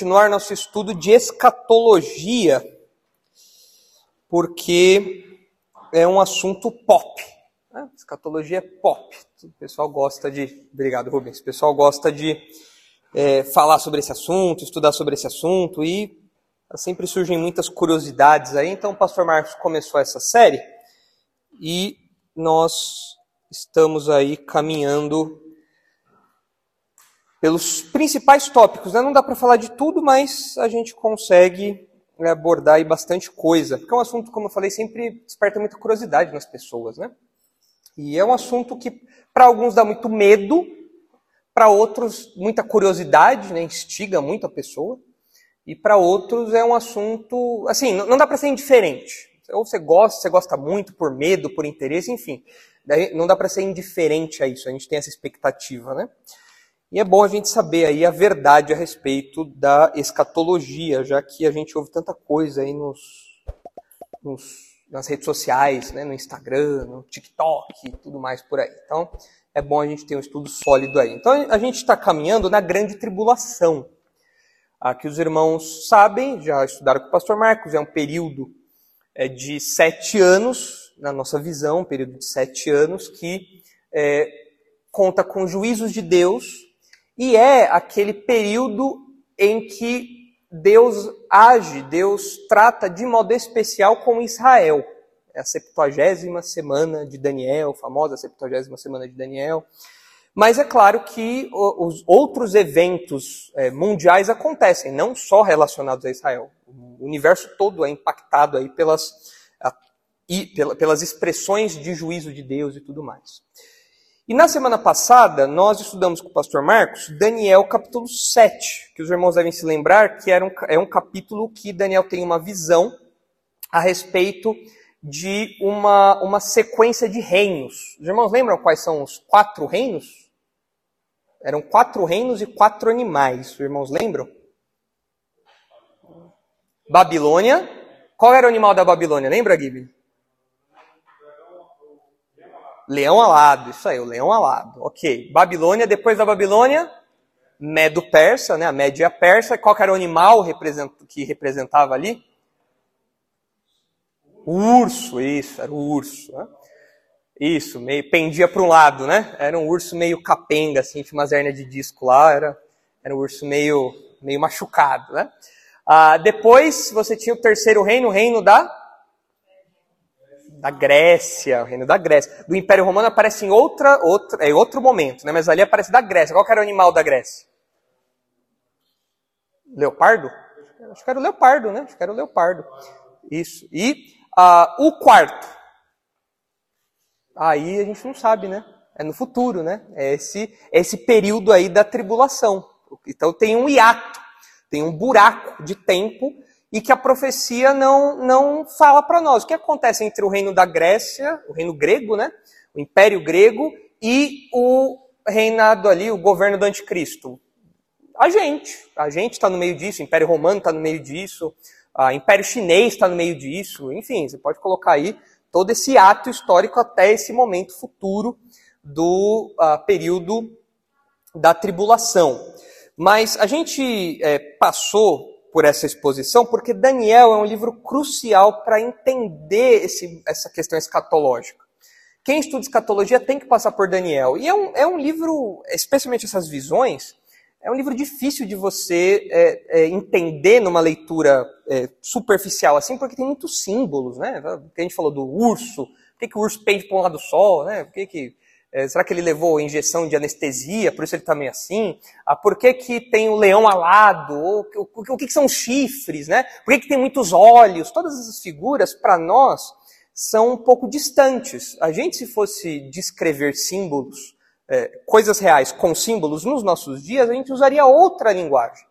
continuar nosso estudo de escatologia, porque é um assunto pop. Né? Escatologia é pop. O pessoal gosta de. Obrigado, Rubens. O pessoal gosta de é, falar sobre esse assunto, estudar sobre esse assunto e sempre surgem muitas curiosidades aí. Então, o pastor Marcos começou essa série e nós estamos aí caminhando pelos principais tópicos. Né? Não dá para falar de tudo, mas a gente consegue né, abordar aí bastante coisa. Porque é um assunto, como eu falei, sempre desperta muita curiosidade nas pessoas. Né? E é um assunto que, para alguns, dá muito medo, para outros, muita curiosidade, né? instiga muito a pessoa. E para outros é um assunto. Assim, não dá para ser indiferente. Ou você gosta, você gosta muito por medo, por interesse, enfim. Não dá para ser indiferente a isso. A gente tem essa expectativa, né? E é bom a gente saber aí a verdade a respeito da escatologia, já que a gente ouve tanta coisa aí nos, nos nas redes sociais, né, no Instagram, no TikTok e tudo mais por aí. Então, é bom a gente ter um estudo sólido aí. Então, a gente está caminhando na grande tribulação. Aqui os irmãos sabem, já estudaram com o pastor Marcos, é um período é, de sete anos, na nossa visão, um período de sete anos, que é, conta com juízos de Deus e é aquele período em que Deus age, Deus trata de modo especial com Israel. É a 70 semana de Daniel, famosa 70 semana de Daniel. Mas é claro que os outros eventos é, mundiais acontecem, não só relacionados a Israel. O universo todo é impactado aí pelas, pelas expressões de juízo de Deus e tudo mais. E na semana passada, nós estudamos com o pastor Marcos Daniel capítulo 7, que os irmãos devem se lembrar que era um, é um capítulo que Daniel tem uma visão a respeito de uma, uma sequência de reinos. Os irmãos lembram quais são os quatro reinos? Eram quatro reinos e quatro animais. Os irmãos lembram? Babilônia. Qual era o animal da Babilônia? Lembra, Gibi? Leão alado, isso aí, o leão alado. Ok. Babilônia, depois da Babilônia, Medo-Persa, né? A Média Persa. Qual era o animal que representava ali? O urso, isso, era o urso. Né? Isso, meio pendia para um lado, né? Era um urso meio capenga, assim, tinha umas hernias de disco lá, era, era um urso meio, meio machucado, né? Ah, depois você tinha o terceiro reino, o reino da da Grécia, o reino da Grécia. Do Império Romano aparece em outra, outra, é outro momento, né? mas ali aparece da Grécia. Qual era o animal da Grécia? Leopardo? Acho que era o leopardo, né? Acho que era o leopardo. Isso. E uh, o quarto? Aí a gente não sabe, né? É no futuro, né? É esse, é esse período aí da tribulação. Então tem um hiato, tem um buraco de tempo e que a profecia não, não fala para nós. O que acontece entre o reino da Grécia, o reino grego, né? O império grego e o reinado ali, o governo do anticristo? A gente. A gente está no meio disso, o Império Romano está no meio disso, o Império Chinês está no meio disso, enfim, você pode colocar aí todo esse ato histórico até esse momento futuro do uh, período da tribulação. Mas a gente é, passou por essa exposição, porque Daniel é um livro crucial para entender esse, essa questão escatológica. Quem estuda escatologia tem que passar por Daniel. E é um, é um livro, especialmente essas visões, é um livro difícil de você é, é, entender numa leitura é, superficial, assim, porque tem muitos símbolos, né? a gente falou do urso, por que, que o urso pende para um lado só, né? Por que, que é, será que ele levou injeção de anestesia, por isso ele está meio assim? Ah, por que, que tem o leão alado? O, o, o, que, que são chifres? Né? Por que, que tem muitos olhos? Todas essas figuras, para nós, são um pouco distantes. A gente, se fosse descrever símbolos, é, coisas reais com símbolos nos nossos dias, a gente usaria outra linguagem.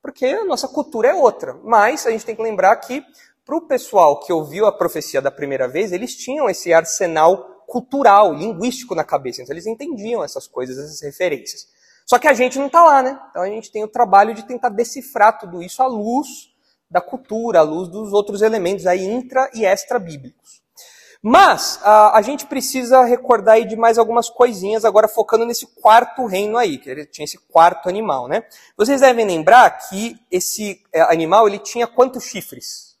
Porque a nossa cultura é outra. Mas a gente tem que lembrar que, para o pessoal que ouviu a profecia da primeira vez, eles tinham esse arsenal cultural, linguístico na cabeça. Então eles entendiam essas coisas, essas referências. Só que a gente não está lá, né? Então a gente tem o trabalho de tentar decifrar tudo isso à luz da cultura, à luz dos outros elementos aí intra e extra bíblicos. Mas a, a, gente precisa recordar aí de mais algumas coisinhas, agora focando nesse quarto reino aí, que tinha esse quarto animal, né? Vocês devem lembrar que esse é, animal ele tinha quantos chifres?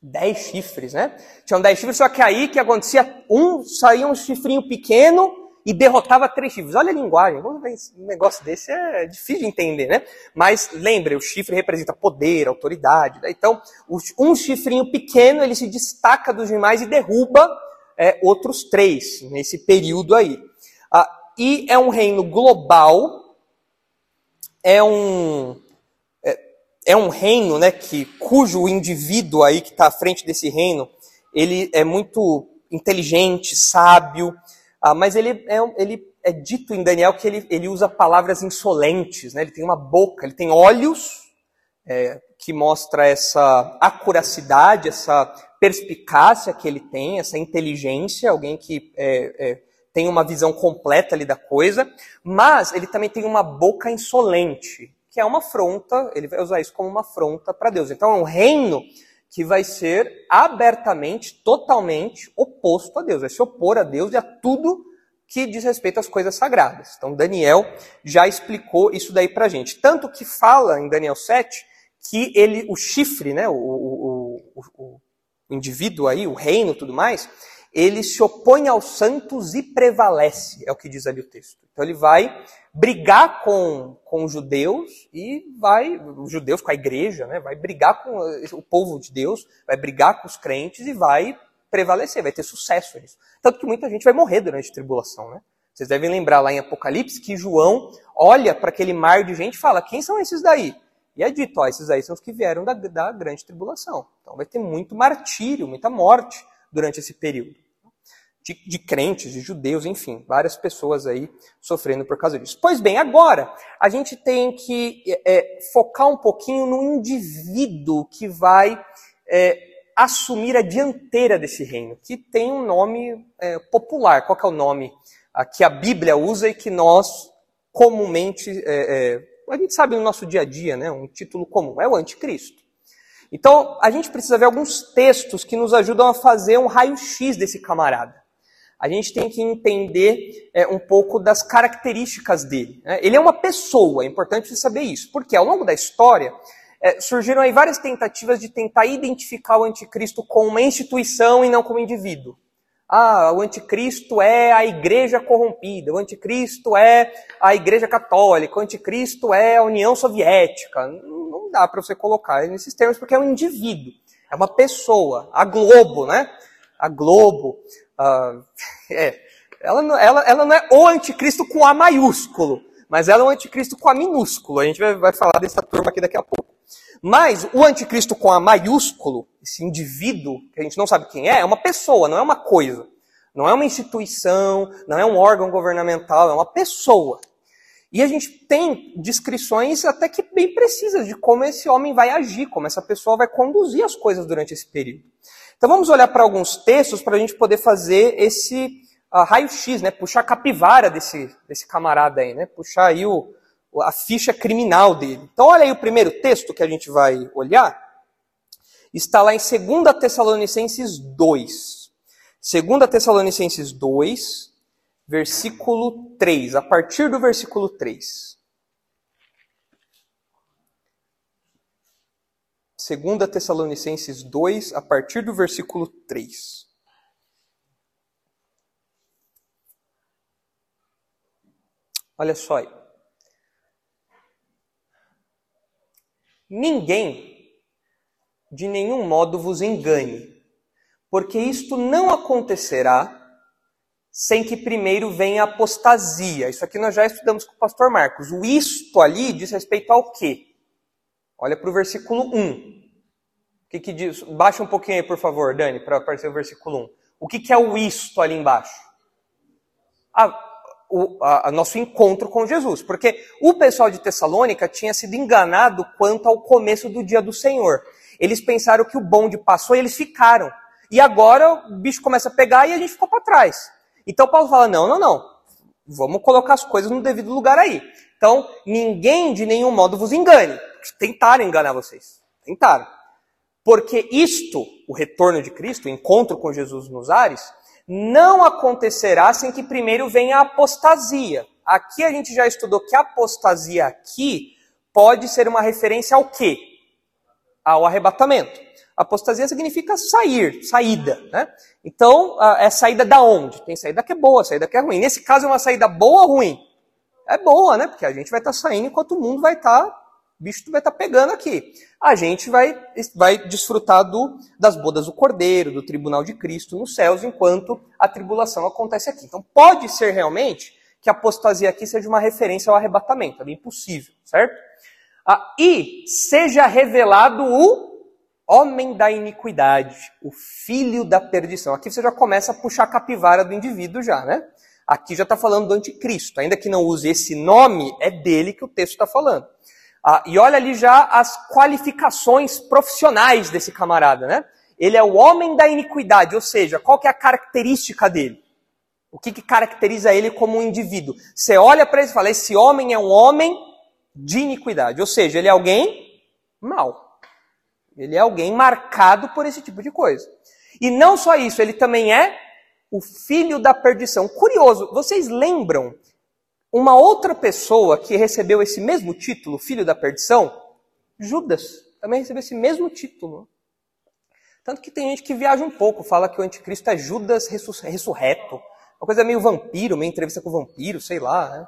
Dez chifres, né? Tinham dez chifres, só que aí que acontecia, um saía um chifrinho pequeno e derrotava três chifres. Olha a linguagem, um negócio desse é difícil de entender, né? Mas lembre, o chifre representa poder, autoridade. Né? Então, um chifrinho pequeno ele se destaca dos demais e derruba é, outros três nesse período aí. Ah, e é um reino global, é um é, um reino, né, que cujo indivíduo aí que está à frente desse reino ele é muito inteligente, sábio, ah, mas ele é, ele é dito em Daniel que ele, ele usa palavras insolentes, né? ele tem uma boca, ele tem olhos, é, que mostra essa acuracidade, essa perspicácia que ele tem, essa inteligência, alguém que é, é, tem uma visão completa ali da coisa, mas ele também tem uma boca insolente, que é uma afronta, ele vai usar isso como uma afronta para Deus. Então é um reino que vai ser abertamente, totalmente oposto a Deus, vai se opor a Deus e a tudo que diz respeito às coisas sagradas. Então Daniel já explicou isso daí pra gente. Tanto que fala em Daniel 7 que ele, o chifre, né, o, o, o, o indivíduo aí, o reino tudo mais, ele se opõe aos santos e prevalece, é o que diz ali o texto. Então ele vai brigar com, com os judeus e vai, os judeus com a igreja, né, vai brigar com o povo de Deus, vai brigar com os crentes e vai prevalecer, vai ter sucesso nisso. Tanto que muita gente vai morrer durante a tribulação, né? Vocês devem lembrar lá em Apocalipse que João olha para aquele mar de gente e fala: quem são esses daí? E é dito: ó, esses aí são os que vieram da, da grande tribulação. Então vai ter muito martírio, muita morte durante esse período de, de, crentes, de judeus, enfim, várias pessoas aí sofrendo por causa disso. Pois bem, agora a gente tem que é, focar um pouquinho no indivíduo que vai é, assumir a dianteira desse reino, que tem um nome é, popular. Qual é o nome que a Bíblia usa e que nós comumente é, é, a gente sabe no nosso dia a dia, né? Um título comum é o anticristo. Então, a gente precisa ver alguns textos que nos ajudam a fazer um raio-x desse camarada a gente tem que entender é, um pouco das características dele. Né? Ele é uma pessoa, é importante saber isso, porque ao longo da história é, surgiram aí várias tentativas de tentar identificar o anticristo com uma instituição e não como indivíduo. Ah, o anticristo é a igreja corrompida, o anticristo é a igreja católica, o anticristo é a União Soviética. Não dá para você colocar nesses termos porque é um indivíduo, é uma pessoa, a Globo, né? A Globo, Uh, é, ela, não, ela, ela não é o anticristo com A maiúsculo, mas ela é o anticristo com A minúsculo. A gente vai, vai falar dessa turma aqui daqui a pouco. Mas o anticristo com A maiúsculo, esse indivíduo, que a gente não sabe quem é, é uma pessoa, não é uma coisa. Não é uma instituição, não é um órgão governamental, é uma pessoa. E a gente tem descrições até que bem precisas de como esse homem vai agir, como essa pessoa vai conduzir as coisas durante esse período. Então vamos olhar para alguns textos para a gente poder fazer esse uh, raio-x, né? Puxar a capivara desse, desse camarada aí, né? Puxar aí o, a ficha criminal dele. Então olha aí o primeiro texto que a gente vai olhar. Está lá em 2 Tessalonicenses 2. 2 Tessalonicenses 2, versículo 3. A partir do versículo 3. 2 Tessalonicenses 2, a partir do versículo 3. Olha só aí. Ninguém de nenhum modo vos engane, porque isto não acontecerá sem que primeiro venha a apostasia. Isso aqui nós já estudamos com o pastor Marcos. O isto ali diz respeito ao quê? Olha para o versículo 1. O que, que diz? Baixa um pouquinho aí, por favor, Dani, para aparecer o versículo 1. O que, que é o isto ali embaixo? Ah, o a, a nosso encontro com Jesus. Porque o pessoal de Tessalônica tinha sido enganado quanto ao começo do dia do Senhor. Eles pensaram que o bonde passou e eles ficaram. E agora o bicho começa a pegar e a gente ficou para trás. Então Paulo fala: não, não, não. Vamos colocar as coisas no devido lugar aí. Então, ninguém de nenhum modo vos engane. Tentaram enganar vocês. Tentaram. Porque isto, o retorno de Cristo, o encontro com Jesus nos ares, não acontecerá sem que primeiro venha a apostasia. Aqui a gente já estudou que apostasia aqui pode ser uma referência ao quê? Ao arrebatamento. Apostasia significa sair, saída, né? Então, é saída da onde? Tem saída que é boa, saída que é ruim. Nesse caso, é uma saída boa ou ruim? É boa, né? Porque a gente vai estar tá saindo enquanto o mundo vai estar, tá, bicho vai estar tá pegando aqui. A gente vai, vai desfrutar do, das bodas do Cordeiro, do tribunal de Cristo nos céus, enquanto a tribulação acontece aqui. Então, pode ser realmente que a apostasia aqui seja uma referência ao arrebatamento. É bem possível, certo? Ah, e seja revelado o homem da iniquidade, o filho da perdição. Aqui você já começa a puxar a capivara do indivíduo já, né? Aqui já está falando do anticristo. Ainda que não use esse nome, é dele que o texto está falando. Ah, e olha ali já as qualificações profissionais desse camarada, né? Ele é o homem da iniquidade, ou seja, qual que é a característica dele? O que, que caracteriza ele como um indivíduo? Você olha para ele e fala, esse homem é um homem de iniquidade, ou seja, ele é alguém mau. Ele é alguém marcado por esse tipo de coisa. E não só isso, ele também é o filho da perdição. Curioso, vocês lembram uma outra pessoa que recebeu esse mesmo título, filho da perdição? Judas também recebeu esse mesmo título. Tanto que tem gente que viaja um pouco, fala que o anticristo é Judas ressurreto. Uma coisa meio vampiro, meio entrevista com vampiro, sei lá. Né?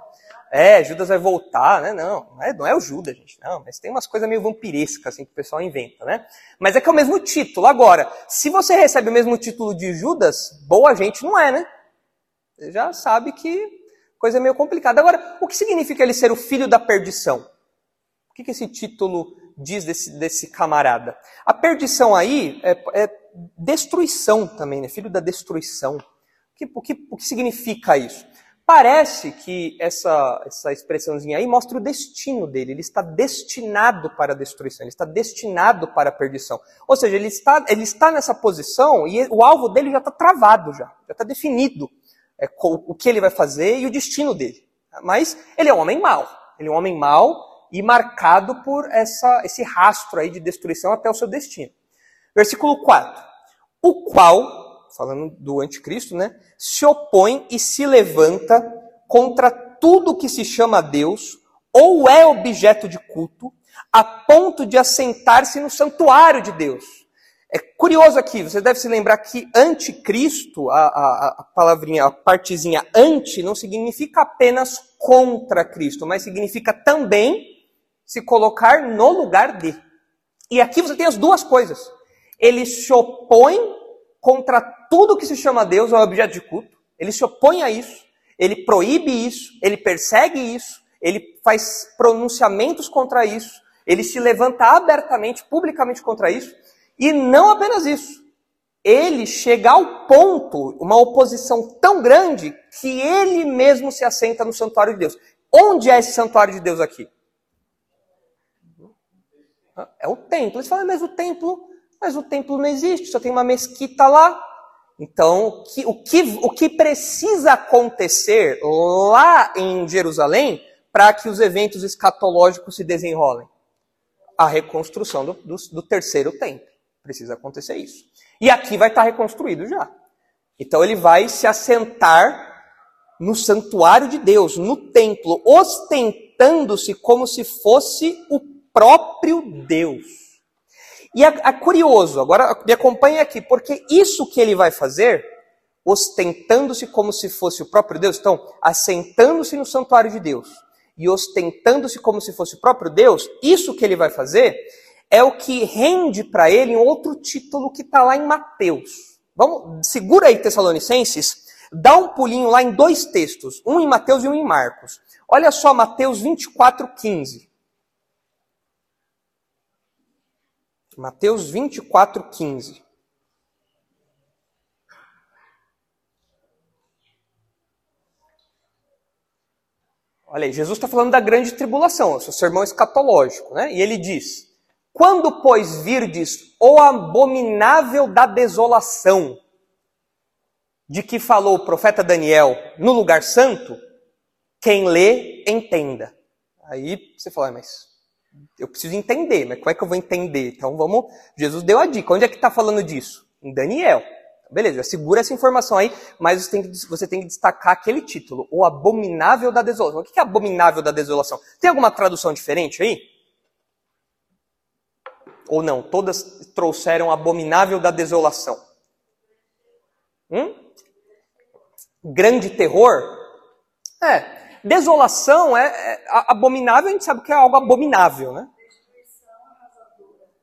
É, Judas vai voltar, né? Não, não é, não é o Judas, gente. Não, mas tem umas coisas meio vampirescas assim que o pessoal inventa, né? Mas é que é o mesmo título. Agora, se você recebe o mesmo título de Judas, boa gente não é, né? Você já sabe que coisa é meio complicada. Agora, o que significa ele ser o filho da perdição? O que, que esse título diz desse, desse camarada? A perdição aí é, é destruição também, né? Filho da destruição. O que, o que, o que significa isso? Parece que essa, essa expressãozinha aí mostra o destino dele. Ele está destinado para a destruição, ele está destinado para a perdição. Ou seja, ele está, ele está nessa posição e o alvo dele já está travado, já, já está definido é, o que ele vai fazer e o destino dele. Mas ele é um homem mau. Ele é um homem mau e marcado por essa, esse rastro aí de destruição até o seu destino. Versículo 4. O qual falando do anticristo, né, se opõe e se levanta contra tudo que se chama Deus ou é objeto de culto, a ponto de assentar-se no santuário de Deus. É curioso aqui, você deve se lembrar que anticristo, a, a, a palavrinha, a partezinha anti, não significa apenas contra Cristo, mas significa também se colocar no lugar de. E aqui você tem as duas coisas. Ele se opõe contra tudo que se chama Deus é objeto de culto. Ele se opõe a isso, ele proíbe isso, ele persegue isso, ele faz pronunciamentos contra isso, ele se levanta abertamente, publicamente contra isso. E não apenas isso. Ele chega ao ponto, uma oposição tão grande, que ele mesmo se assenta no santuário de Deus. Onde é esse santuário de Deus aqui? É o templo. Eles falam, mas o templo mas o templo não existe, só tem uma mesquita lá. Então, o que, o que, o que precisa acontecer lá em Jerusalém para que os eventos escatológicos se desenrolem? A reconstrução do, do, do terceiro templo. Precisa acontecer isso. E aqui vai estar reconstruído já. Então ele vai se assentar no santuário de Deus, no templo, ostentando-se como se fosse o próprio Deus. E é, é curioso, agora me acompanhe aqui, porque isso que ele vai fazer, ostentando-se como se fosse o próprio Deus, então, assentando-se no santuário de Deus e ostentando-se como se fosse o próprio Deus, isso que ele vai fazer é o que rende para ele um outro título que está lá em Mateus. Vamos, segura aí, Tessalonicenses, dá um pulinho lá em dois textos, um em Mateus e um em Marcos. Olha só Mateus 24, 15. Mateus 24, 15. Olha aí, Jesus está falando da grande tribulação, o seu sermão escatológico, né? E ele diz: Quando, pois, virdes o abominável da desolação, de que falou o profeta Daniel no lugar santo, quem lê, entenda. Aí você fala, mas Eu preciso entender, mas como é que eu vou entender? Então vamos. Jesus deu a dica. Onde é que está falando disso? Em Daniel. Beleza, segura essa informação aí, mas você tem, que, você tem que destacar aquele título, o abominável da desolação. O que é abominável da desolação? Tem alguma tradução diferente aí? Ou não? Todas trouxeram abominável da desolação. Hum? Grande terror? É. Desolação é, é abominável, a gente sabe que é algo abominável, né?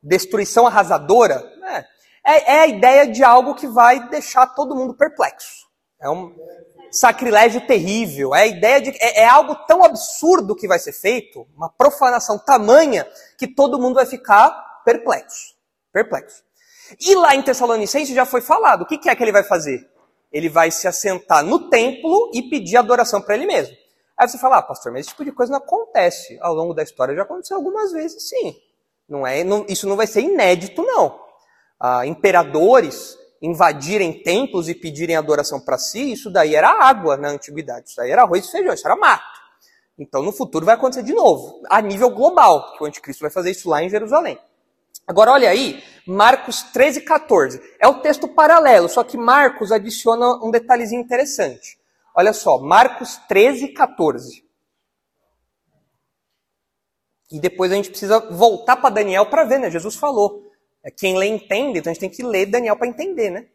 Destruição arrasadora? É é, é a ideia de algo que vai deixar todo mundo perplexo. É um sacrilégio terrível. É a ideia de é, é, algo tão absurdo que vai ser feito, uma profanação tamanha que todo mundo vai ficar perplexo, perplexo. E lá em Tessalonicenses já foi falado. O que, que é que ele vai fazer? Ele vai se assentar no templo e pedir adoração para ele mesmo. Aí você fala, ah, pastor, mas esse tipo de coisa não acontece. Ao longo da história já aconteceu algumas vezes, sim. Não é, não, isso não vai ser inédito, não ah, imperadores invadirem templos e pedirem adoração para si, isso daí era água na antiguidade, isso daí era arroz e feijão, isso era mato. Então no futuro vai acontecer de novo, a nível global, que o anticristo vai fazer isso lá em Jerusalém. Agora olha aí, Marcos 13, 14. É o texto paralelo, só que Marcos adiciona um detalhezinho interessante. Olha só, Marcos 13, 14. E depois a gente precisa voltar para Daniel para ver, né? Jesus falou. É, quem lê entende, então a gente tem que ler Daniel para entender, né?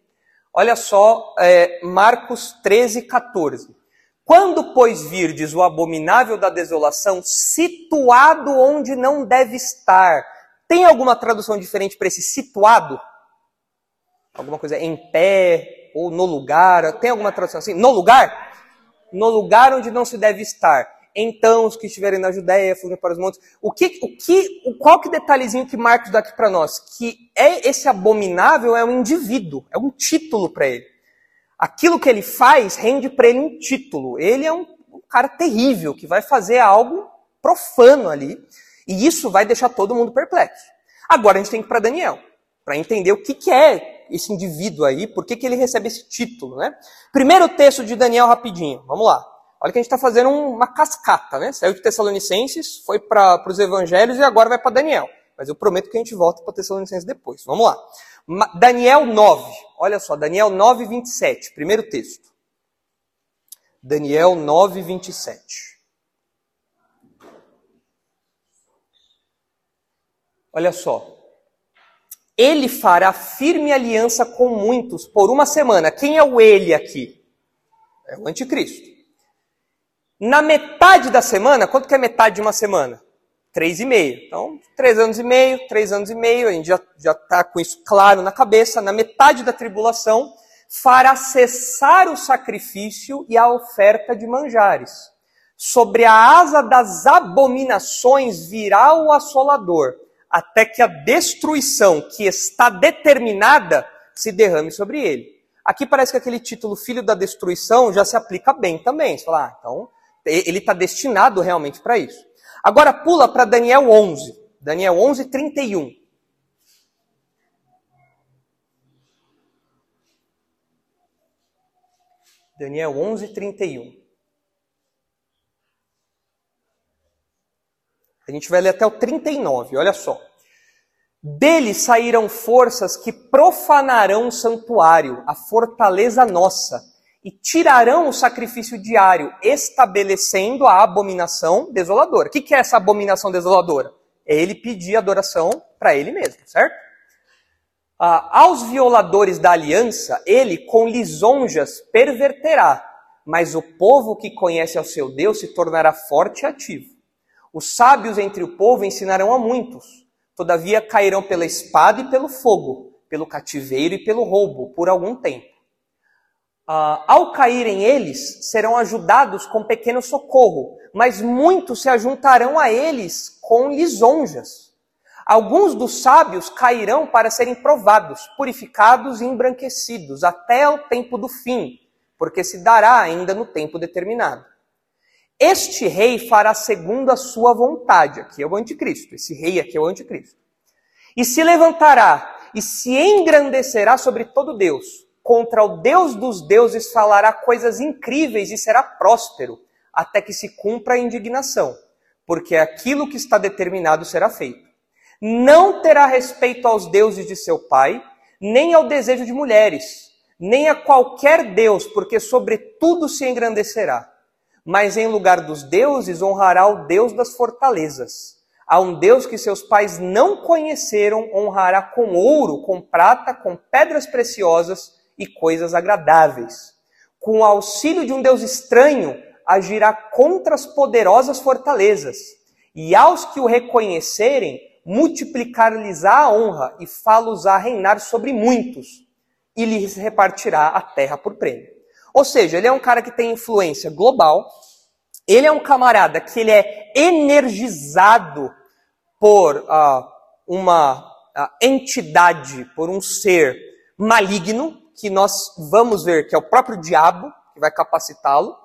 Olha só, é, Marcos 13, 14. Quando, pois, virdes o abominável da desolação situado onde não deve estar. Tem alguma tradução diferente para esse situado? Alguma coisa em pé ou no lugar? Tem alguma tradução assim? No lugar? No lugar onde não se deve estar então os que estiverem na Judéia fugem para os montes. O que, o que, o, qual que detalhezinho que Marcos dá aqui para nós? Que é esse abominável é um indivíduo, é um título para ele. Aquilo que ele faz rende para ele um título. Ele é um, um cara terrível que vai fazer algo profano ali, e isso vai deixar todo mundo perplexo. Agora a gente tem que ir para Daniel, para entender o que, que é esse indivíduo aí, por que, que ele recebe esse título, né? Primeiro texto de Daniel rapidinho, vamos lá. Olha que a gente está fazendo uma cascata, né? Saiu de Tessalonicenses, foi para os evangelhos e agora vai para Daniel. Mas eu prometo que a gente volta para Tessalonicenses depois. Vamos lá. Daniel 9. Olha só, Daniel 9, 27. Primeiro texto. Daniel 9, 27. Olha só. Ele fará firme aliança com muitos por uma semana. Quem é o ele aqui? É o anticristo. Na metade da semana, quanto que é metade de uma semana? Três e meio. Então, três anos e meio, três anos e meio, a gente já está com isso claro na cabeça. Na metade da tribulação, fará cessar o sacrifício e a oferta de manjares. Sobre a asa das abominações virá o assolador, até que a destruição que está determinada se derrame sobre ele. Aqui parece que aquele título Filho da Destruição já se aplica bem também. Você fala, ah, então ele está destinado realmente para isso. Agora pula para Daniel 11. Daniel 11, 31. Daniel 11, 31. A gente vai ler até o 39, olha só. Dele sairão forças que profanarão o santuário, a fortaleza nossa e tirarão o sacrifício diário, estabelecendo a abominação desoladora. O que é essa abominação desoladora? É ele pedir adoração para ele mesmo, certo? Ah, aos violadores da aliança, ele com lisonjas perverterá, mas o povo que conhece ao seu Deus se tornará forte e ativo. Os sábios entre o povo ensinarão a muitos, todavia cairão pela espada e pelo fogo, pelo cativeiro e pelo roubo, por algum tempo Uh, ao caírem eles, serão ajudados com pequeno socorro, mas muitos se ajuntarão a eles com lisonjas. Alguns dos sábios cairão para serem provados, purificados e embranquecidos até o tempo do fim, porque se dará ainda no tempo determinado. Este rei fará segundo a sua vontade, aqui é o anticristo, esse rei aqui é o anticristo. E se levantará e se engrandecerá sobre todo Deus, contra o Deus dos deuses falará coisas incríveis e será próspero, até que se cumpra a indignação. porque aquilo que está determinado será feito. Não terá respeito aos deuses de seu pai, nem ao desejo de mulheres, nem a qualquer deus, porque sobre tudo se engrandecerá. Mas em lugar dos deuses honrará o Deus das fortalezas. A um Deus que seus pais não conheceram, honrará com ouro, com prata, com pedras preciosas e coisas agradáveis. Com o auxílio de um Deus estranho, agirá contra as poderosas fortalezas. E aos que o reconhecerem, multiplicar-lhes-á a honra e fá-los a reinar sobre muitos, e lhes repartirá a terra por prêmio. Ou seja, ele é um cara que tem influência global, ele é um camarada que ele é energizado por uh, uma uh, entidade, por um ser maligno, que nós vamos ver que é o próprio diabo, que vai capacitá-lo,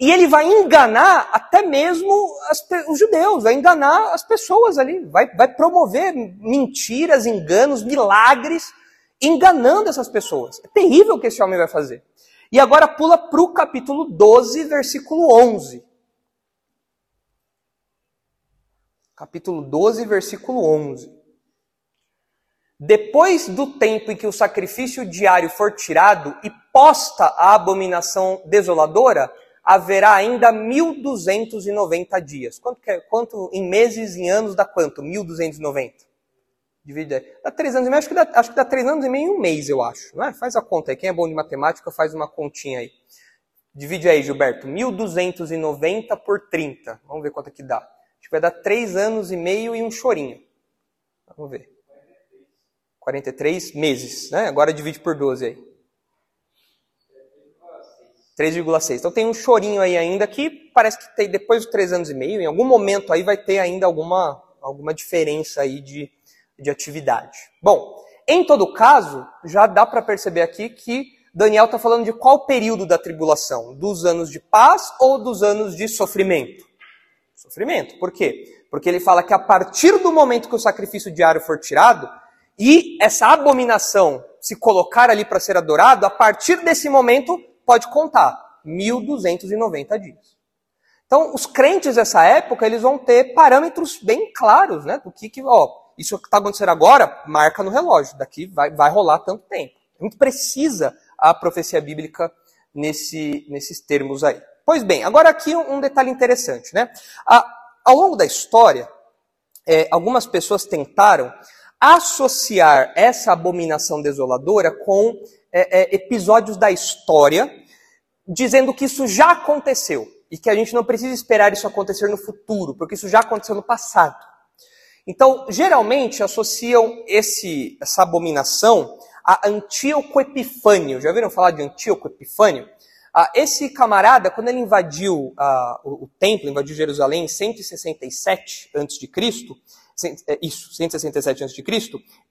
e ele vai enganar até mesmo as, os judeus, vai enganar as pessoas ali, vai, vai promover mentiras, enganos, milagres, enganando essas pessoas. É terrível o que esse homem vai fazer. E agora pula para o capítulo 12, versículo 11. Capítulo 12, versículo 11. Depois do tempo em que o sacrifício diário for tirado e posta a abominação desoladora, haverá ainda 1290 dias. Quanto, é, quanto em meses, em anos, dá quanto? 1290. Divide aí. Dá três anos e meio, acho que dá, acho que dá três anos e meio em um mês, eu acho. Não é? Faz a conta aí. Quem é bom de matemática, faz uma continha aí. Divide aí, Gilberto. 1290 por 30. Vamos ver quanto é que dá. Acho que vai dar três anos e meio e um chorinho. Vamos ver. 43 meses, né? Agora divide por 12 aí. 3,6. Então tem um chorinho aí ainda que parece que tem, depois dos três anos e meio, em algum momento aí vai ter ainda alguma, alguma diferença aí de, de atividade. Bom, em todo caso, já dá para perceber aqui que Daniel está falando de qual período da tribulação? Dos anos de paz ou dos anos de sofrimento? Sofrimento. Por quê? Porque ele fala que a partir do momento que o sacrifício diário for tirado, e essa abominação se colocar ali para ser adorado, a partir desse momento pode contar 1290 dias. Então, os crentes dessa época, eles vão ter parâmetros bem claros, né, do que, que ó, isso que está acontecendo agora, marca no relógio, daqui vai, vai rolar tanto tempo. Muito precisa a profecia bíblica nesse, nesses termos aí. Pois bem, agora aqui um, um detalhe interessante, né? A, ao longo da história, é, algumas pessoas tentaram associar essa abominação desoladora com é, é, episódios da história, dizendo que isso já aconteceu e que a gente não precisa esperar isso acontecer no futuro, porque isso já aconteceu no passado. Então, geralmente associam esse, essa abominação a Antíoco Epifânio. Já ouviram falar de Antíoco Epifânio? Ah, esse camarada, quando ele invadiu ah, o, o, templo, invadiu Jerusalém em 167 a.C., é, isso, 167 a.C.,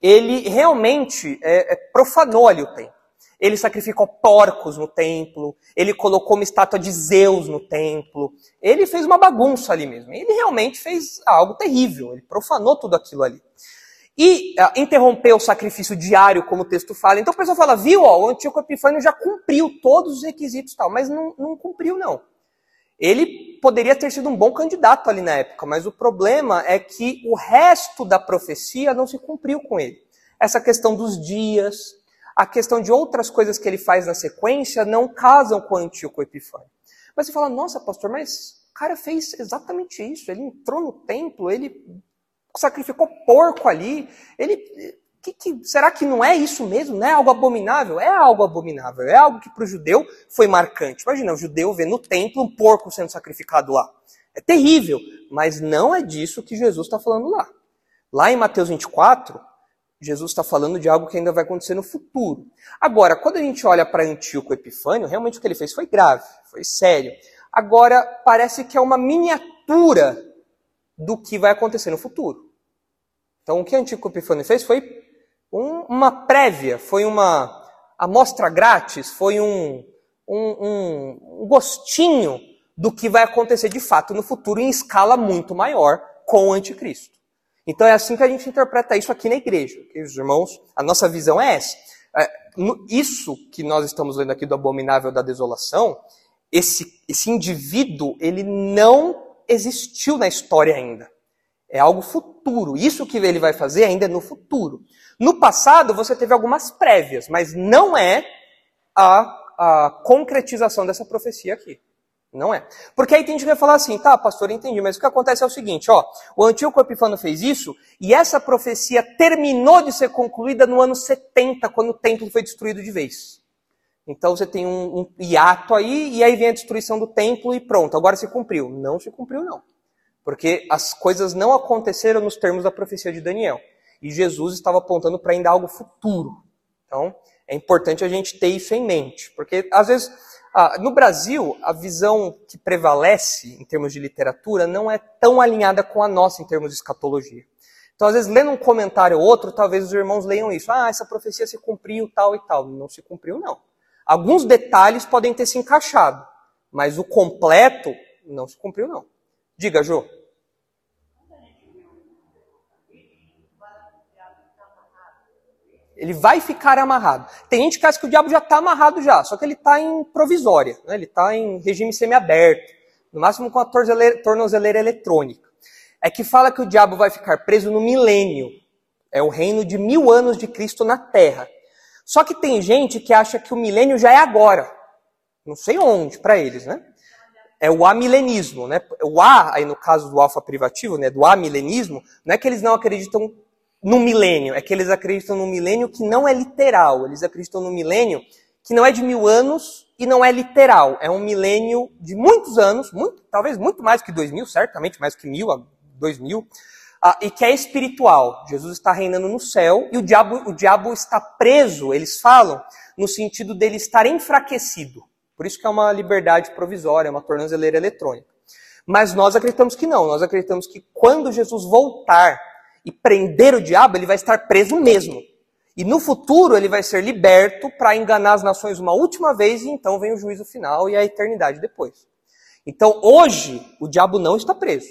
ele realmente é, profanou ali o templo. Ele sacrificou porcos no templo, ele colocou uma estátua de Zeus no templo, ele fez uma bagunça ali mesmo. Ele realmente fez algo terrível, ele profanou tudo aquilo ali. E uh, interrompeu o sacrifício diário, como o texto fala. Então o pessoal fala, viu, ó, o Antíoco Epifânio já cumpriu todos os requisitos tal, mas não, não cumpriu não. Ele poderia ter sido um bom candidato ali na época, mas o problema é que o resto da profecia não se cumpriu com ele. Essa questão dos dias, a questão de outras coisas que ele faz na sequência não casam com o Antíoco Epifânio. Mas você fala, nossa, pastor, mas o cara fez exatamente isso. Ele entrou no templo, ele sacrificou porco ali, ele que, que, será que não é isso mesmo? Não é algo abominável? É algo abominável. É algo que para o judeu foi marcante. Imagina, o judeu vê no templo um porco sendo sacrificado lá. É terrível. Mas não é disso que Jesus está falando lá. Lá em Mateus 24, Jesus está falando de algo que ainda vai acontecer no futuro. Agora, quando a gente olha para Antíoco Epifânio, realmente o que ele fez foi grave, foi sério. Agora, parece que é uma miniatura do que vai acontecer no futuro. Então, o que Antíoco Epifânio fez foi um, uma prévia, foi uma amostra grátis, foi um, um, um gostinho do que vai acontecer de fato no futuro em escala muito maior com o anticristo. Então é assim que a gente interpreta isso aqui na igreja. Os irmãos, a nossa visão é essa. É, isso que nós estamos lendo aqui do abominável da desolação, esse, esse indivíduo, ele não existiu na história ainda. É algo futuro. Isso que ele vai fazer ainda é no futuro. No passado, você teve algumas prévias, mas não é a, a concretização dessa profecia aqui. Não é. Porque aí tem gente que vai falar assim, tá, pastor, entendi, mas o que acontece é o seguinte, ó, o Antíoco Epifano fez isso, e essa profecia terminou de ser concluída no ano 70, quando o templo foi destruído de vez. Então você tem um, um hiato aí, e aí vem a destruição do templo e pronto, agora se cumpriu. Não se cumpriu, não. Porque as coisas não aconteceram nos termos da profecia de Daniel. E Jesus estava apontando para ainda algo futuro. Então, é importante a gente ter isso em mente. Porque, às vezes, ah, no Brasil, a visão que prevalece em termos de literatura não é tão alinhada com a nossa em termos de escatologia. Então, às vezes, lendo um comentário ou outro, talvez os irmãos leiam isso. Ah, essa profecia se cumpriu, tal e tal. Não se cumpriu, não. Alguns detalhes podem ter se encaixado, mas o completo não se cumpriu, não. Diga, Jô. Ele vai ficar amarrado. Tem gente que acha que o diabo já está amarrado já, só que ele está em provisória, né? ele está em regime semiaberto, no máximo com a tornozeleira, eletrônica. É que fala que o diabo vai ficar preso no milênio. É o reino de mil anos de Cristo na Terra. Só que tem gente que acha que o milênio já é agora. Não sei onde, para eles, né? É o amilenismo, né? O A, aí no caso do alfa privativo, né, do amilenismo, não é que eles não acreditam no milênio, é que eles acreditam no milênio que não é literal. Eles acreditam no milênio que não é de mil anos e não é literal. É um milênio de muitos anos, muito, talvez muito mais que dois mil, certamente mais que mil, dois mil, uh, e que é espiritual. Jesus está reinando no céu e o diabo, o diabo está preso, eles falam, no sentido dele estar enfraquecido. Por isso que é uma liberdade provisória, uma tornozeleira eletrônica. Mas nós acreditamos que não. Nós acreditamos que quando Jesus voltar e prender o diabo, ele vai estar preso mesmo. E no futuro ele vai ser liberto para enganar as nações uma última vez e então vem o juízo final e a eternidade depois. Então hoje o diabo não está preso.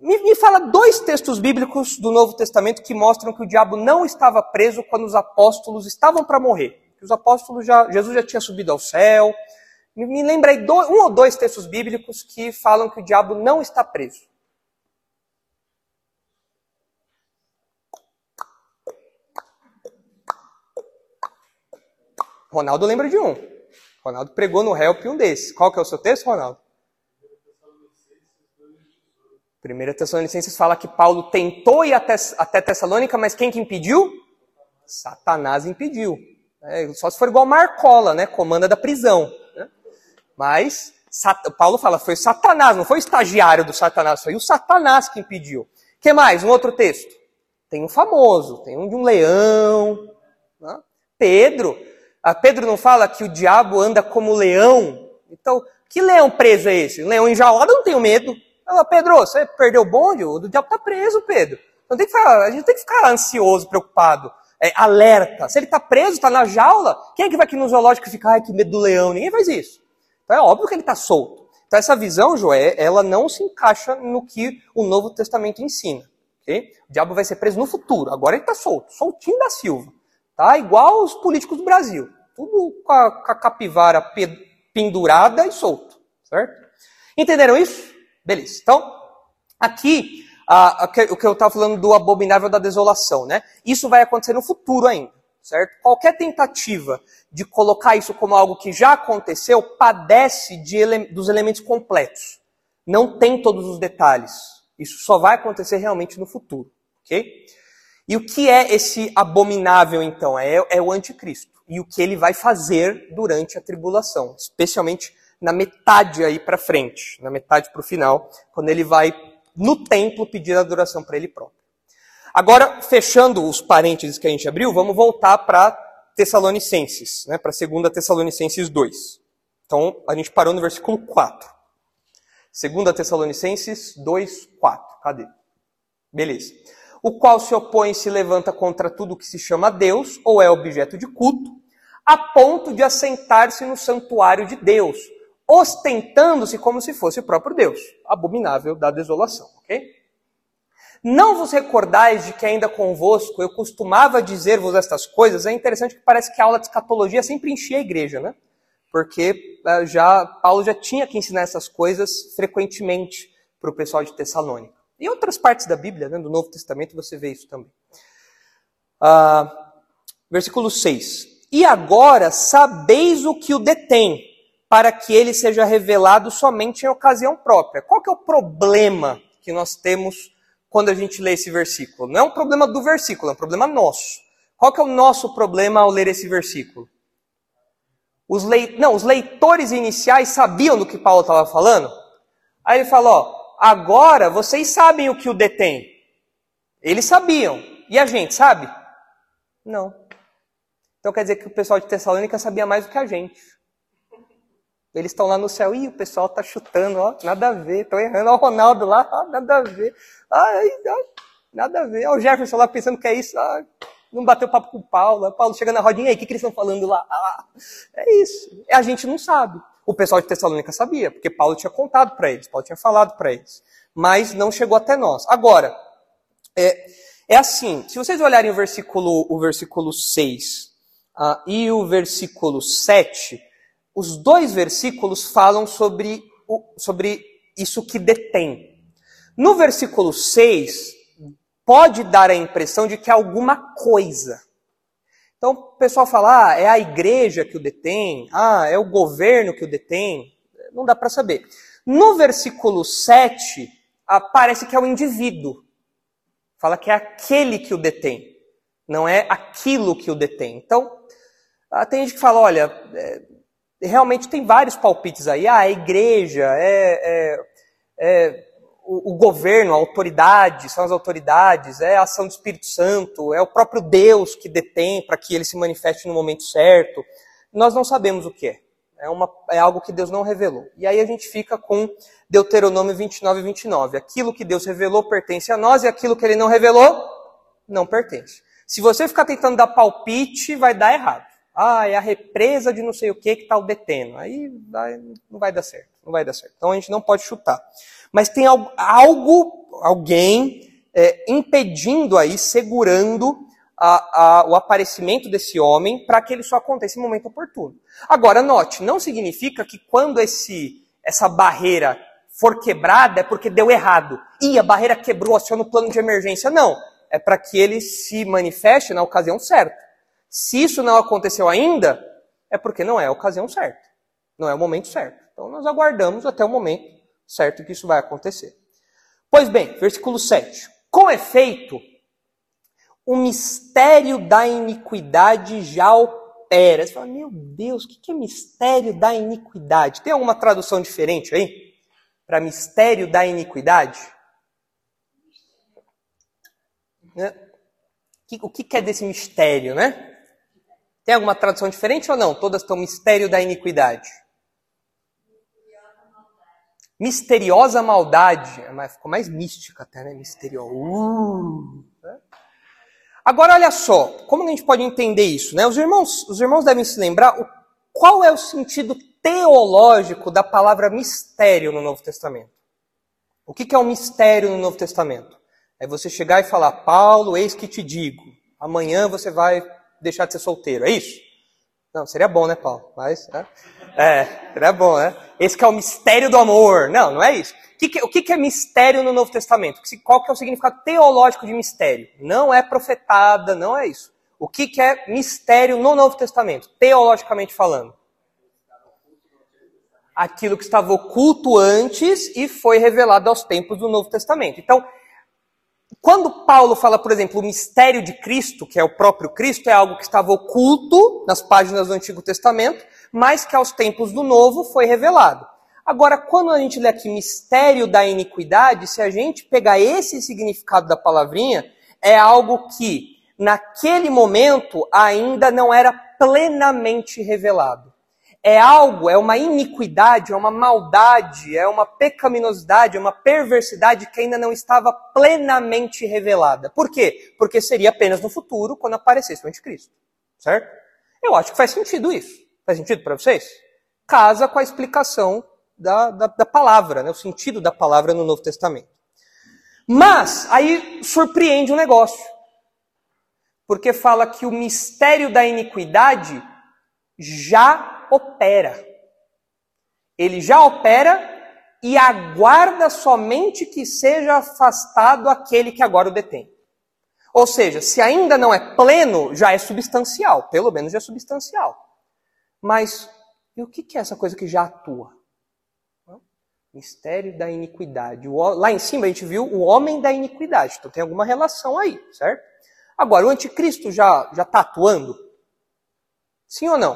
Me, me, fala dois textos bíblicos do Novo Testamento que mostram que o diabo não estava preso quando os apóstolos estavam para morrer. Os apóstolos já, Jesus já tinha subido ao céu. Me, me lembrei do, um ou dois textos bíblicos que falam que o diabo não está preso. Ronaldo lembra de um. Ronaldo pregou no Help um desses. Qual que é o seu texto, Ronaldo? 1 Tessalonicenses fala que Paulo tentou ir até, Tessalônica, mas quem que impediu? Satanás impediu. É, só se for igual Marcola, né? Comanda da prisão. Né? Mas Paulo fala, foi Satanás, não foi o estagiário do Satanás, foi o Satanás que impediu. que mais? Um outro texto. Tem um famoso, tem um de um leão. Né? Pedro, a Pedro não fala que o diabo anda como leão? Então, que leão preso é esse? Um leão enjaulado, não tenho medo. Fala, Pedro, você perdeu o bonde? O diabo está preso, Pedro. Então, tem que ficar, a gente tem que ficar ansioso, preocupado, é, alerta. Se ele está preso, está na jaula, quem é que vai aqui no zoológico e ficar, ai, que medo do leão? Ninguém faz isso. Então, é óbvio que ele está solto. Então, essa visão, Joé, ela não se encaixa no que o Novo Testamento ensina. Okay? O diabo vai ser preso no futuro. Agora ele está solto, soltinho da Silva. Tá? Igual os políticos do Brasil. Tudo com a, com a capivara pendurada e solto. Certo? Entenderam isso? Beleza. Então, aqui, a, a, o que eu estava falando do abominável da desolação, né? Isso vai acontecer no futuro ainda. Certo? Qualquer tentativa de colocar isso como algo que já aconteceu padece de ele, dos elementos completos. Não tem todos os detalhes. Isso só vai acontecer realmente no futuro. Ok? E o que é esse abominável, então? É, é o anticristo. E o que ele vai fazer durante a tribulação, especialmente na metade aí para frente, na metade para o final, quando ele vai no templo pedir adoração para ele próprio. Agora, fechando os parênteses que a gente abriu, vamos voltar para Tessalonicenses, né, para 2 Tessalonicenses 2. Então, a gente parou no versículo 4. 2 Tessalonicenses 2, 4. Cadê? Beleza o qual se opõe e se levanta contra tudo que se chama Deus ou é objeto de culto, a ponto de assentar-se no santuário de Deus, ostentando-se como se fosse o próprio Deus, abominável da desolação, ok? Não vos recordais de que ainda convosco eu costumava dizer-vos estas coisas? É interessante que parece que a aula de escatologia sempre enchia a igreja, né? Porque eh, já Paulo já tinha que ensinar essas coisas frequentemente para o pessoal de Tessalônica. Em outras partes da Bíblia, né, do Novo Testamento, você vê isso também. Ah, versículo 6. E agora sabeis o que o detém, para que ele seja revelado somente em ocasião própria. Qual que é o problema que nós temos quando a gente lê esse versículo? Não é um problema do versículo, é um problema nosso. Qual que é o nosso problema ao ler esse versículo? Os leit... Não, os leitores iniciais sabiam do que Paulo estava falando? Aí ele falou, ó, agora vocês sabem o que o detém. Eles sabiam. E a gente sabe? Não. Então quer dizer que o pessoal de Tessalônica sabia mais do que a gente. Eles estão lá no céu, e o pessoal está chutando, ó, nada a ver, estão errando, ó, o Ronaldo lá, ó, nada a ver. Ai, nada a ver. Ó, o Jefferson lá pensando que é isso, ó, não bateu papo com o Paulo. Paulo chega na rodinha aí, o que, que eles estão falando lá? Ah, é isso. A gente não sabe. O pessoal de Tessalônica sabia, porque Paulo tinha contado para eles, Paulo tinha falado para eles. Mas não chegou até nós. Agora, é, é assim, se vocês olharem o versículo, o versículo 6 uh, ah, e o versículo 7, os dois versículos falam sobre, o, sobre isso que detém. No versículo 6, pode dar a impressão de que é alguma coisa. Então, o pessoal fala, ah, é a igreja que o detém, ah, é o governo que o detém. Não dá para saber. No versículo 7, ah, parece que é o indivíduo. Fala que é aquele que o detém, não é aquilo que o detém. Então, ah, tem gente que fala, olha, é, realmente tem vários palpites aí. Ah, a igreja, é, é, é o, o, governo, a autoridade, são as autoridades, é a ação do Espírito Santo, é o próprio Deus que detém para que ele se manifeste no momento certo. Nós não sabemos o que é. É, uma, é algo que Deus não revelou. E aí a gente fica com Deuteronômio 29 e 29. Aquilo que Deus revelou pertence a nós e aquilo que ele não revelou não pertence. Se você ficar tentando dar palpite, vai dar errado. Ah, é a represa de não sei o que que está o detendo. Aí vai, não vai dar certo. Não vai dar certo. Então a gente não pode chutar mas tem algo, alguém é, impedindo aí, segurando a, a, o aparecimento desse homem para que ele só aconteça em momento oportuno. Agora, note, não significa que quando esse, essa barreira for quebrada é porque deu errado. E a barreira quebrou, aciona o plano de emergência. Não. É para que ele se manifeste na ocasião certa. Se isso não aconteceu ainda, é porque não é a ocasião certa. Não é o momento certo. Então nós aguardamos até o momento certo que isso vai acontecer. Pois bem, versículo 7. Com efeito, o mistério da iniquidade já opera. Você fala, meu Deus, o que é mistério da iniquidade? Tem alguma tradução diferente aí? Para mistério da iniquidade? Né? O que é desse mistério, né? Tem alguma tradução diferente ou não? Todas estão mistério da iniquidade. Misteriosa maldade. É ficou mais mística até, né? Misteriosa. Uh, né? Agora, olha só, como a gente pode entender isso? Né? Os, irmãos, os irmãos devem se lembrar o, qual é o sentido teológico da palavra mistério no Novo Testamento. O que, que é um mistério no Novo Testamento? É você chegar e falar, Paulo, eis que te digo, amanhã você vai deixar de ser solteiro. É isso? Não, seria bom, né, Paulo? Mas, né? É, seria bom, né? Esse que é o mistério do amor. Não, não é isso. O que, que, o que é mistério no Novo Testamento? Qual que é o significado teológico de mistério? Não é profetada, não é isso. O que, que é mistério no Novo Testamento, teologicamente falando? Aquilo que estava oculto antes e foi revelado aos tempos do Novo Testamento. Então, quando Paulo fala, por exemplo, o mistério de Cristo, que é o próprio Cristo, é algo que estava oculto nas páginas do Antigo Testamento, mas que aos tempos do Novo foi revelado. Agora, quando a gente lê aqui mistério da iniquidade, se a gente pegar esse significado da palavrinha, é algo que naquele momento ainda não era plenamente revelado. É algo, é uma iniquidade, é uma maldade, é uma pecaminosidade, é uma perversidade que ainda não estava plenamente revelada. Por quê? Porque seria apenas no futuro, quando aparecesse o anticristo. Certo? Eu acho que faz sentido isso. Faz sentido para vocês? Casa com a explicação da, da, da palavra, né? o sentido da palavra no Novo Testamento. Mas, aí surpreende um negócio. Porque fala que o mistério da iniquidade já opera. Ele já opera e aguarda somente que seja afastado aquele que agora o detém. Ou seja, se ainda não é pleno, já é substancial, pelo menos já é substancial. Mas e o que é essa coisa que já atua? Mistério da iniquidade. Lá em cima a gente viu o homem da iniquidade. Então tem alguma relação aí, certo? Agora, o anticristo já já está atuando? Sim ou não?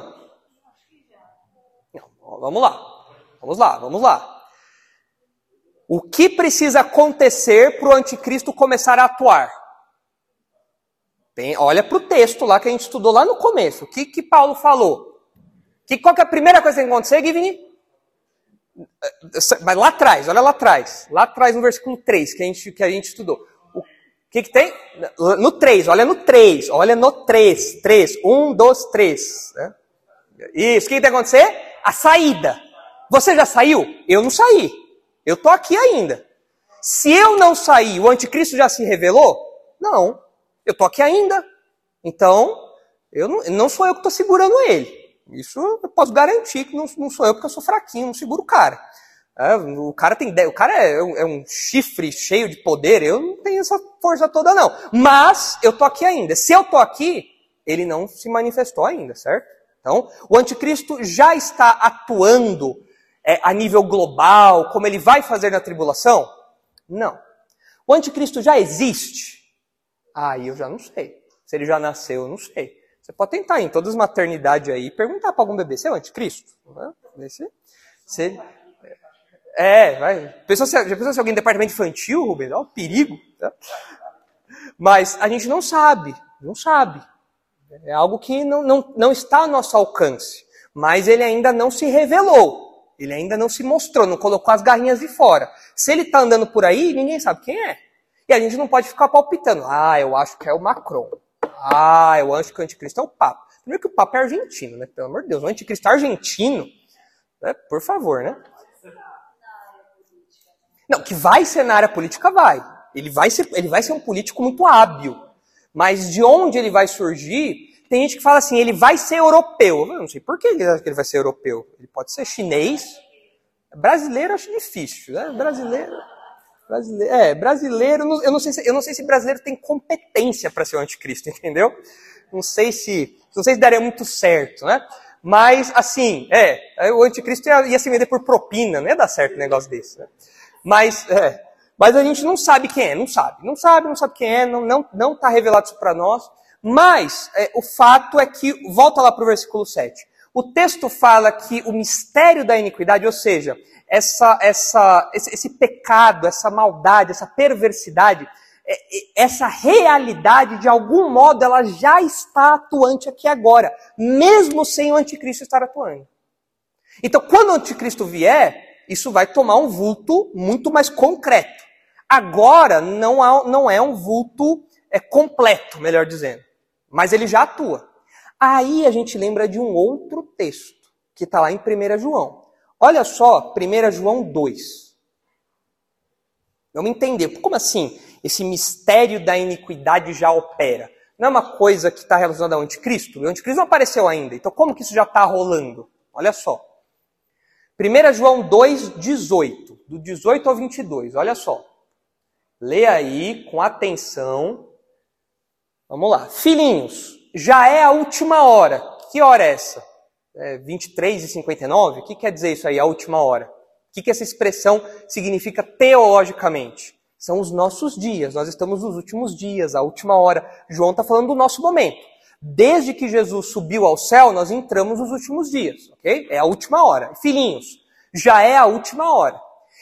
não? Vamos lá. Vamos lá, vamos lá. O que precisa acontecer para o anticristo começar a atuar? Tem, olha para o texto lá que a gente estudou lá no começo. O que, que Paulo falou? Que, qual que é a primeira coisa que tem que acontecer, Givni? Mas lá atrás, olha lá atrás. Lá atrás no versículo 3 que a gente, que a gente estudou. O que, que tem? No 3, olha no 3. Olha no 3. 3. 1, 2, 3. Isso. O que, que tem que acontecer? A saída. Você já saiu? Eu não saí. Eu estou aqui ainda. Se eu não sair, o anticristo já se revelou? Não. Eu estou aqui ainda. Então, eu não, não sou eu que estou segurando ele. Isso eu posso garantir que não, não sou eu, porque eu sou fraquinho, não seguro o cara. É, o cara tem o cara é um, é um, chifre cheio de poder, eu não tenho essa força toda não. Mas eu tô aqui ainda. Se eu tô aqui, ele não se manifestou ainda, certo? Então, o anticristo já está atuando é, a nível global, como ele vai fazer na tribulação? Não. O anticristo já existe? Ah, eu já não sei. Se ele já nasceu, eu não sei. Você pode tentar em todas as maternidades aí perguntar para algum bebê, você é o anticristo? Né? Se, se, é, vai. Pensou se, já pensou se alguém do departamento infantil, Rubens? Olha o perigo. Tá? Mas a gente não sabe, não sabe. É algo que não, não, não está ao nosso alcance. Mas ele ainda não se revelou. Ele ainda não se mostrou, não colocou as garrinhas de fora. Se ele está andando por aí, ninguém sabe quem é. E a gente não pode ficar palpitando. Ah, eu acho que é o Macron. Ah, eu acho que o anticristo é o Papa. Primeiro que o Papa é argentino, né? Pelo amor de Deus, o anticristo é argentino. Né? Por favor, né? Não, que vai ser na área política, vai. Ele vai ser, ele vai ser um político muito hábil. Mas de onde ele vai surgir, tem gente que fala assim, ele vai ser europeu. Eu não sei por que ele acha que ele vai ser europeu. Ele pode ser chinês. Brasileiro acho difícil, né? Brasileiro. Brasileiro, é, brasileiro, eu não sei se, eu não sei se brasileiro tem competência para ser o anticristo, entendeu? Não sei se, não sei se daria muito certo, né? Mas, assim, é, o anticristo ia, ia se vender por propina, não ia dar certo um negócio desse, né? Mas, é, mas a gente não sabe quem é, não sabe, não sabe, não sabe quem é, não não não está revelado isso para nós. Mas é, o fato é que volta lá para o versículo 7. O texto fala que o mistério da iniquidade, ou seja, essa, essa, esse, esse pecado, essa maldade, essa perversidade, é, é, essa realidade, de algum modo, ela já está atuante aqui agora, mesmo sem o anticristo estar atuando. Então, quando o anticristo vier, isso vai tomar um vulto muito mais concreto. Agora, não, há, não é um vulto é, completo, melhor dizendo, mas ele já atua. Aí a gente lembra de um outro texto, que está lá em 1 João. Olha só, 1 João 2. Vamos entender, como assim esse mistério da iniquidade já opera? Não é uma coisa que está relacionada ao anticristo? O anticristo não apareceu ainda, então como que isso já está rolando? Olha só. 1 João 2, 18. Do 18 ao 22, olha só. Lê aí com atenção. Vamos lá. Filhinhos, já é a última hora. Que hora é essa? É, 23 e 59, o que quer dizer isso aí, a última hora? O que, que essa expressão significa teologicamente? São os nossos dias, nós estamos nos últimos dias, a última hora. João está falando do nosso momento. Desde que Jesus subiu ao céu, nós entramos nos últimos dias, ok? É a última hora. Filhinhos, já é a última hora.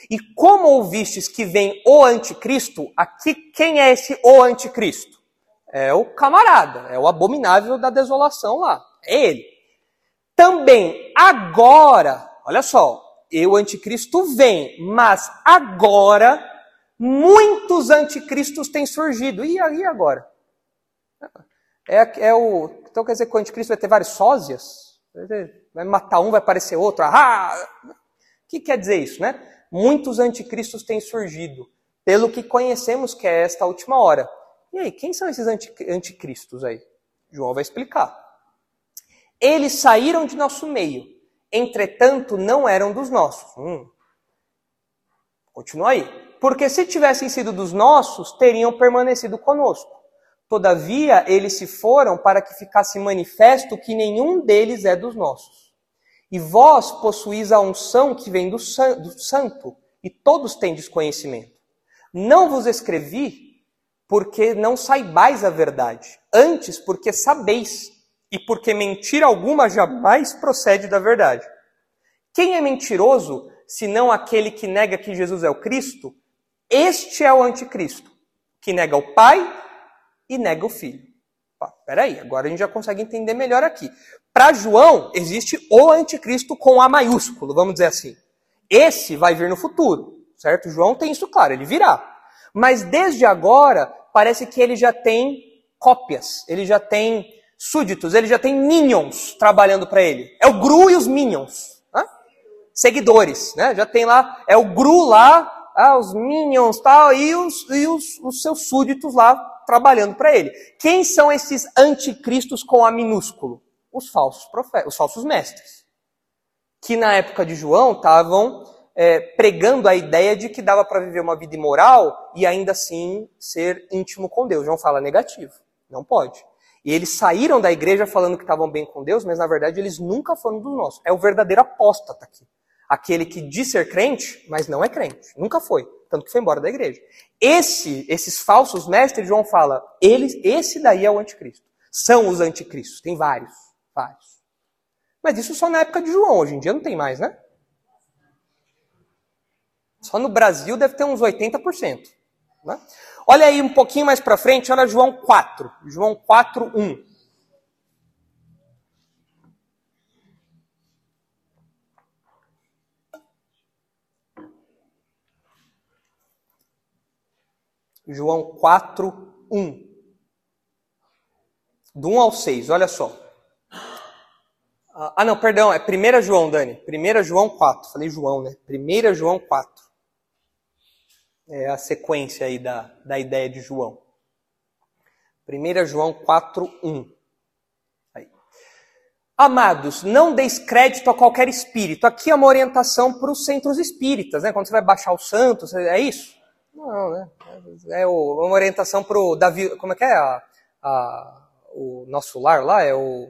E como ouvistes que vem o anticristo, aqui quem é esse o anticristo? É o camarada, é o abominável da desolação lá. É ele. Também agora, olha só, o anticristo vem, mas agora muitos anticristos têm surgido. E aí agora? É, é o, então quer dizer que o anticristo vai ter vários sósias? Vai matar um, vai aparecer outro. Ah! O que quer dizer isso, né? Muitos anticristos têm surgido, pelo que conhecemos que é esta última hora. E aí, quem são esses anticristos aí? João vai explicar. Eles saíram de nosso meio, entretanto não eram dos nossos. Hum. Continua aí. Porque se tivessem sido dos nossos, teriam permanecido conosco. Todavia, eles se foram para que ficasse manifesto que nenhum deles é dos nossos. E vós possuís a unção que vem do, santo, e todos têm desconhecimento. Não vos escrevi porque não saibais a verdade, antes porque sabeis, e porque mentira alguma jamais procede da verdade. Quem é mentiroso, senão aquele que nega que Jesus é o Cristo? Este é o anticristo, que nega o Pai e nega o Filho. Peraí, agora a gente já consegue entender melhor aqui. Para João, existe o anticristo com A maiúsculo, vamos dizer assim. Esse vai vir no futuro, certo? João tem isso claro, ele virá. Mas desde agora, parece que ele já tem cópias, ele já tem súditos, ele já tem minions trabalhando para ele. É o Gru e os minions. Né? Seguidores, né? Já tem lá, é o Gru lá, ah, os minions tal, e os, e os, os seus súditos lá trabalhando para ele. Quem são esses anticristos com A minúsculo? Os falsos profetas, os falsos mestres que na época de João estavam é, pregando a ideia de que dava para viver uma vida imoral e ainda assim ser íntimo com Deus. João fala negativo, não pode. E eles saíram da igreja falando que estavam bem com Deus, mas na verdade eles nunca foram do nosso. É o verdadeiro apóstata aqui. Aquele que diz ser crente, mas não é crente. Nunca foi. Tanto que foi embora da igreja. Esse, esses falsos mestres, João fala, eles, esse daí é o anticristo. São os anticristos. Tem vários. Vários. Mas isso só na época de João, hoje em dia não tem mais, né? Só no Brasil deve ter uns 80%. Né? Olha aí um pouquinho mais para frente, olha João 4. João 4, 1. João 4, 1. Do 1 ao 6, olha só. Ah, ah, não, perdão, é 1 João, Dani. 1 João 4. Falei João, né? 1 João 4. É a sequência aí da, da ideia de João. 1 João 4, 1. Aí. Amados, não deis crédito a qualquer espírito. Aqui é uma orientação para os centros espíritas, né? Quando você vai baixar os santos, é isso? Não, né? É uma orientação para o Davi. Como é que é a, a, o nosso lar lá? É o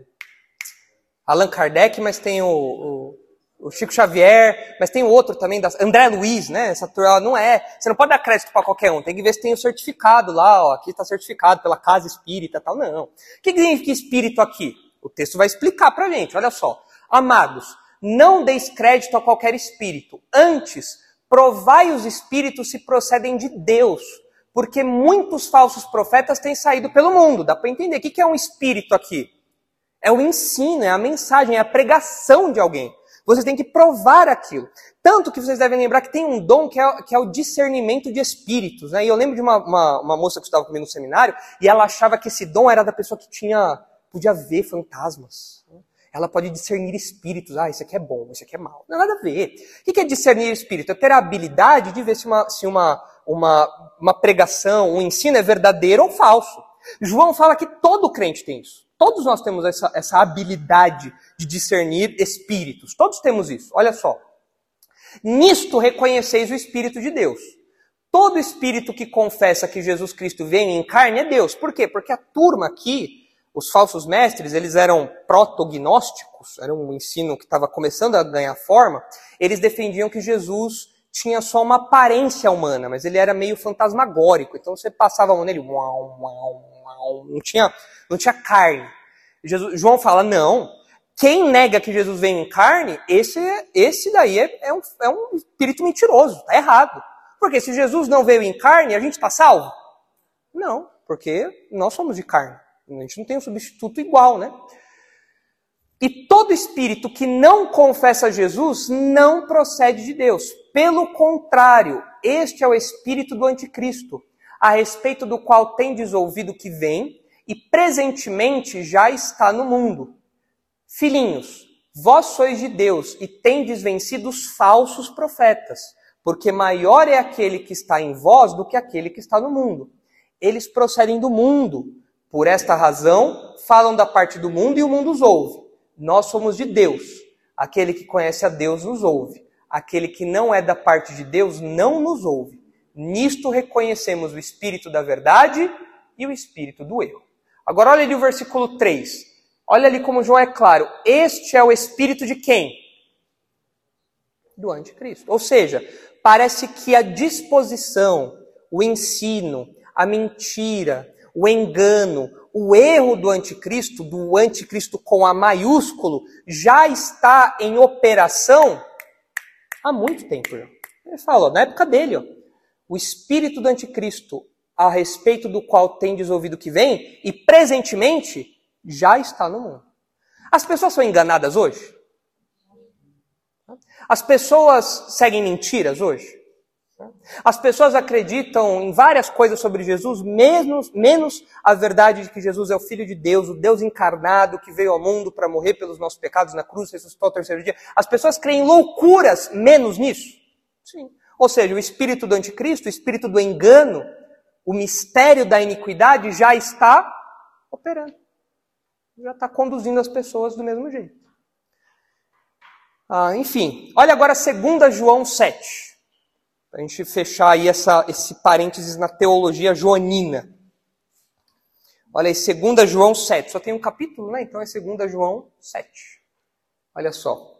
Allan Kardec, mas tem o, o, o Chico Xavier, mas tem outro também, da, André Luiz, né? Essa turma não é. Você não pode dar crédito para qualquer um, tem que ver se tem o certificado lá, ó, aqui está certificado pela casa espírita tal. Não. O que significa espírito aqui? O texto vai explicar para gente, olha só. Amados, não deis crédito a qualquer espírito, antes provai os espíritos se procedem de Deus, porque muitos falsos profetas têm saído pelo mundo. Dá para entender. O que é um espírito aqui? É o ensino, é a mensagem, é a pregação de alguém. Você tem que provar aquilo. Tanto que vocês devem lembrar que tem um dom que é, que é o discernimento de espíritos. Né? E eu lembro de uma, uma, uma moça que estava comigo no seminário e ela achava que esse dom era da pessoa que tinha podia ver fantasmas. Ela pode discernir espíritos. Ah, isso aqui é bom, isso aqui é mal. Não, nada a ver. O que é discernir espírito? É ter a habilidade de ver se uma, se uma, uma, uma pregação, um ensino é verdadeiro ou falso. João fala que todo crente tem isso. Todos nós temos essa, essa habilidade de discernir espíritos. Todos temos isso. Olha só. Nisto reconheceis o Espírito de Deus. Todo espírito que confessa que Jesus Cristo vem em carne é Deus. Por quê? Porque a turma aqui, os falsos mestres, eles eram protognósticos, era um ensino que estava começando a ganhar forma. Eles defendiam que Jesus tinha só uma aparência humana, mas ele era meio fantasmagórico. Então você passava a mão nele, uau, uau, uau, não tinha não tinha carne. Jesus, João fala, não, quem nega que Jesus vem em carne, esse, esse daí é, é, um, é um espírito mentiroso, está errado. Porque se Jesus não veio em carne, a gente está salvo? Não, porque nós somos de carne. A gente não tem um substituto igual, né? E todo espírito que não confessa Jesus não procede de Deus. Pelo contrário, este é o espírito do anticristo, a respeito do qual tendes ouvido que vem e presentemente já está no mundo. Filhinhos, vós sois de Deus e tendes vencido os falsos profetas, porque maior é aquele que está em vós do que aquele que está no mundo. Eles procedem do mundo. Por esta razão, falam da parte do mundo e o mundo os ouve. Nós somos de Deus. Aquele que conhece a Deus nos ouve. aquele que não é da parte de Deus não nos ouve. Nisto reconhecemos o espírito da verdade e o espírito do erro. Agora olha ali o versículo 3. Olha ali como João é claro. Este é o espírito de quem? Do anticristo. Ou seja, parece que a disposição, o ensino, a mentira, o engano, o erro do anticristo, do anticristo com A maiúsculo, já está em operação há muito tempo. Ele fala, na época dele, ó, o espírito do anticristo, a respeito do qual tendes ouvido que vem, e presentemente já está no mundo. As pessoas são enganadas hoje? As pessoas seguem mentiras hoje? As pessoas acreditam em várias coisas sobre Jesus, menos, menos a verdade de que Jesus é o Filho de Deus, o Deus encarnado que veio ao mundo para morrer pelos nossos pecados na cruz, ressuscitou ao terceiro dia. As pessoas creem loucuras menos nisso? Sim. Ou seja, o espírito do anticristo, o espírito do engano, o mistério da iniquidade já está operando. Já está conduzindo as pessoas do mesmo jeito. Ah, enfim, olha agora 2 João 7. Para a gente fechar aí essa, esse parênteses na teologia joanina. Olha aí, 2 João 7. Só tem um capítulo, né? Então é 2 João 7. Olha só.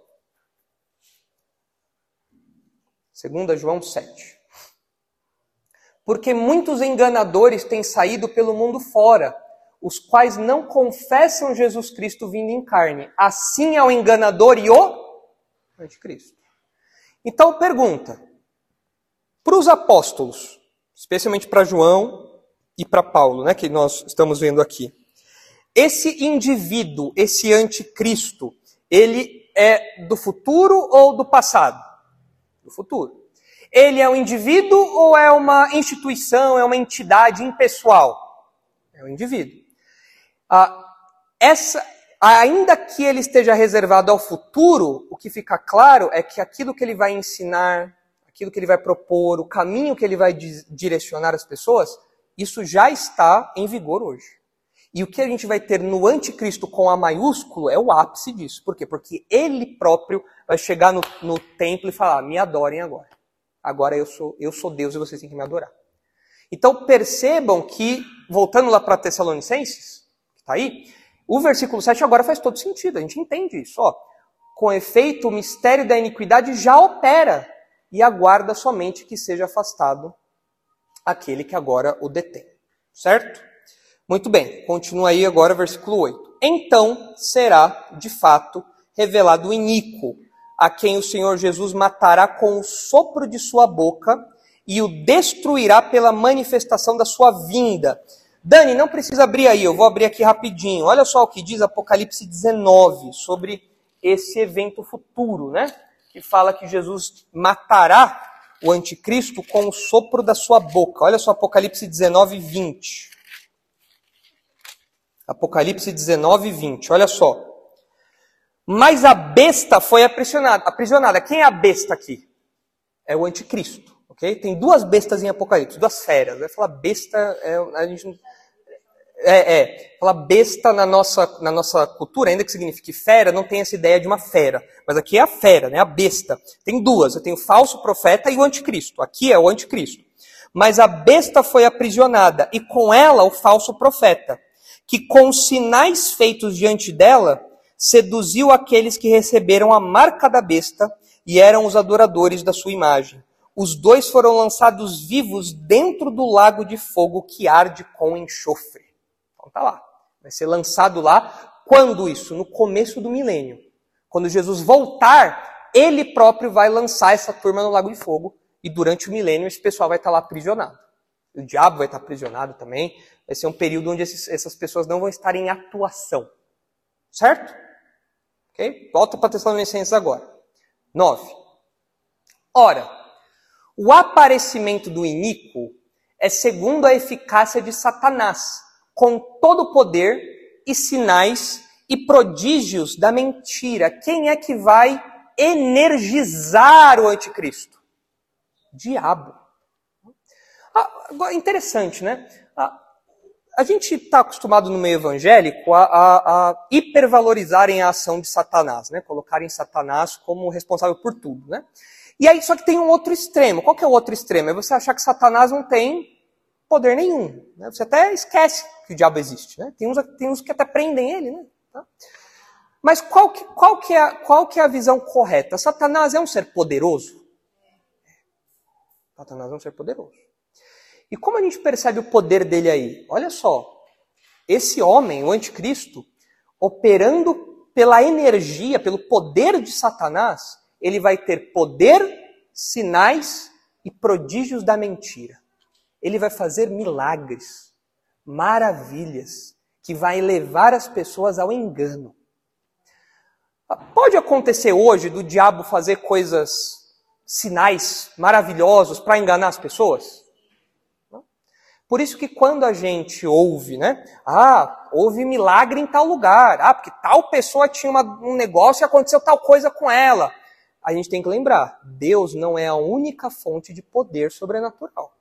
2 João 7. Porque muitos enganadores têm saído pelo mundo fora, os quais não confessam Jesus Cristo vindo em carne. Assim é o enganador e o anticristo. Então pergunta: para os apóstolos, especialmente para João e para Paulo, né, que nós estamos vendo aqui, esse indivíduo, esse anticristo, ele é do futuro ou do passado? Do futuro. Ele é um indivíduo ou é uma instituição, é uma entidade impessoal? É um indivíduo. Ah, essa, ainda que ele esteja reservado ao futuro, o que fica claro é que aquilo que ele vai ensinar, aquilo que ele vai propor, o caminho que ele vai direcionar as pessoas, isso já está em vigor hoje. E o que a gente vai ter no anticristo com A maiúsculo é o ápice disso. Por quê? Porque ele próprio vai chegar no, no templo e falar: me adorem agora. Agora eu sou, eu sou Deus e vocês têm que me adorar. Então percebam que, voltando lá para Tessalonicenses, está aí, o versículo 7 agora faz todo sentido, a gente entende isso. Ó. Com efeito, o mistério da iniquidade já opera e aguarda somente que seja afastado aquele que agora o detém. Certo? Muito bem, continua aí agora versículo 8. Então será, de fato, revelado o iníquo, a quem o Senhor Jesus matará com o sopro de sua boca e o destruirá pela manifestação da sua vinda. Dani, não precisa abrir aí, eu vou abrir aqui rapidinho. Olha só o que diz Apocalipse 19 sobre esse evento futuro, né? que fala que Jesus matará o anticristo com o sopro da sua boca. Olha só Apocalipse 19, 20. Apocalipse 19, 20. Olha só. Mas a besta foi aprisionada. aprisionada. Quem é a besta aqui? É o anticristo. ok? Tem duas bestas em Apocalipse, duas feras. Vai falar besta, é, a gente é, é, falar besta na nossa, na nossa cultura, ainda que signifique fera, não tem essa ideia de uma fera. Mas aqui é a fera, né? A besta. Tem duas. Eu tenho o falso profeta e o anticristo. Aqui é o anticristo. Mas a besta foi aprisionada, e com ela o falso profeta, que com sinais feitos diante dela, seduziu aqueles que receberam a marca da besta e eram os adoradores da sua imagem. Os dois foram lançados vivos dentro do lago de fogo que arde com enxofre. Então tá lá. Vai ser lançado lá. Quando isso? No começo do milênio. Quando Jesus voltar, ele próprio vai lançar essa turma no Lago de Fogo. E durante o milênio esse pessoal vai estar lá aprisionado. O diabo vai estar aprisionado também. Vai ser um período onde esses, essas pessoas não vão estar em atuação. Certo? Ok? Volta para Tessalonicenses agora. 9. Ora, o aparecimento do iníquo é segundo a eficácia de Satanás com todo o poder e sinais e prodígios da mentira. Quem é que vai energizar o anticristo? Diabo. Ah, interessante, né? Ah, a gente está acostumado no meio evangélico a, a, a, hipervalorizarem a ação de Satanás, né? Colocarem Satanás como responsável por tudo, né? E aí, só que tem um outro extremo. Qual que é o outro extremo? É você achar que Satanás não tem poder nenhum. Né? Você até esquece que o diabo existe. Né? Tem, uns, tem uns que até prendem ele. Né? Tá? Mas qual que, qual, que é, qual que é a visão correta? Satanás é um ser poderoso? Satanás é um ser poderoso. E como a gente percebe o poder dele aí? Olha só. Esse homem, o anticristo, operando pela energia, pelo poder de Satanás, ele vai ter poder, sinais e prodígios da mentira. Ele vai fazer milagres, maravilhas, que vai levar as pessoas ao engano. Pode acontecer hoje do diabo fazer coisas, sinais maravilhosos para enganar as pessoas? Por isso que quando a gente ouve, né? Ah, houve milagre em tal lugar. Ah, porque tal pessoa tinha uma, um negócio e aconteceu tal coisa com ela. A gente tem que lembrar, Deus não é a única fonte de poder sobrenatural.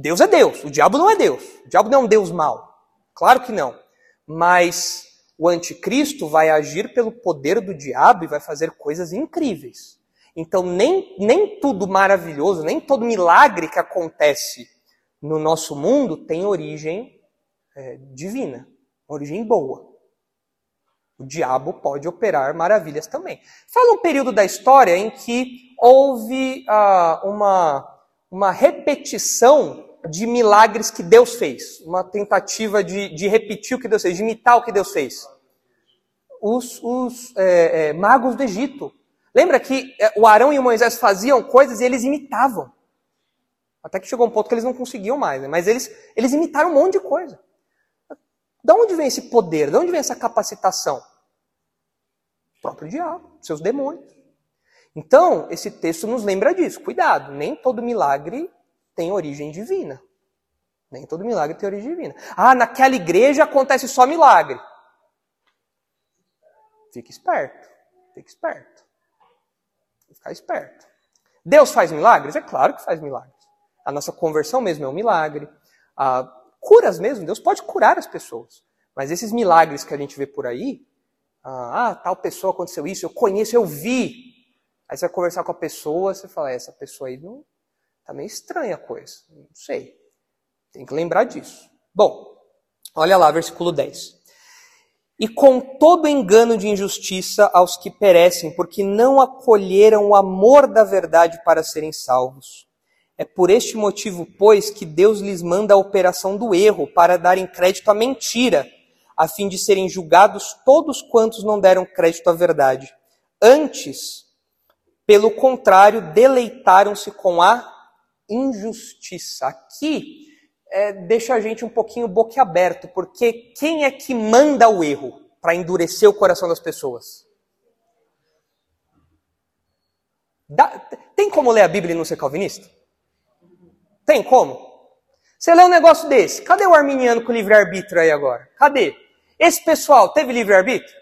Deus é Deus, o diabo não é Deus. O diabo não é um Deus mau. Claro que não. Mas o anticristo vai agir pelo poder do diabo e vai fazer coisas incríveis. Então, nem, nem tudo maravilhoso, nem todo milagre que acontece no nosso mundo tem origem é, divina, origem boa. O diabo pode operar maravilhas também. Fala um período da história em que houve ah, uma, uma repetição de milagres que Deus fez, uma tentativa de, de repetir o que Deus fez, de imitar o que Deus fez. Os, os é, é, magos do Egito. Lembra que é, o Arão e o Moisés faziam coisas e eles imitavam. Até que chegou um ponto que eles não conseguiam mais, né? mas eles, eles imitaram um monte de coisa. Da onde vem esse poder? De onde vem essa capacitação? O próprio diabo, seus demônios. Então, esse texto nos lembra disso. Cuidado, nem todo milagre tem origem divina. Nem todo milagre tem origem divina. Ah, naquela igreja acontece só milagre. Fique esperto. Fique esperto. Ficar esperto. Deus faz milagres? É claro que faz milagres. A nossa conversão mesmo é um milagre. A curas mesmo, Deus pode curar as pessoas. Mas esses milagres que a gente vê por aí, ah, tal pessoa aconteceu isso, eu conheço, eu vi. Aí você vai conversar com a pessoa, você fala, essa pessoa aí não, Tá meio estranha a coisa. Não sei. Tem que lembrar disso. Bom, olha lá, versículo 10. E com todo engano de injustiça aos que perecem, porque não acolheram o amor da verdade para serem salvos. É por este motivo, pois, que Deus lhes manda a operação do erro, para darem crédito à mentira, a fim de serem julgados todos quantos não deram crédito à verdade. Antes, pelo contrário, deleitaram-se com a injustiça. Aqui é, deixa a gente um pouquinho boquiaberto, porque quem é que manda o erro para endurecer o coração das pessoas? Dá, tem como ler a Bíblia e não ser calvinista? Tem como? Você lê um negócio desse, cadê o arminiano com livre-arbítrio aí agora? Cadê? Esse pessoal teve livre-arbítrio?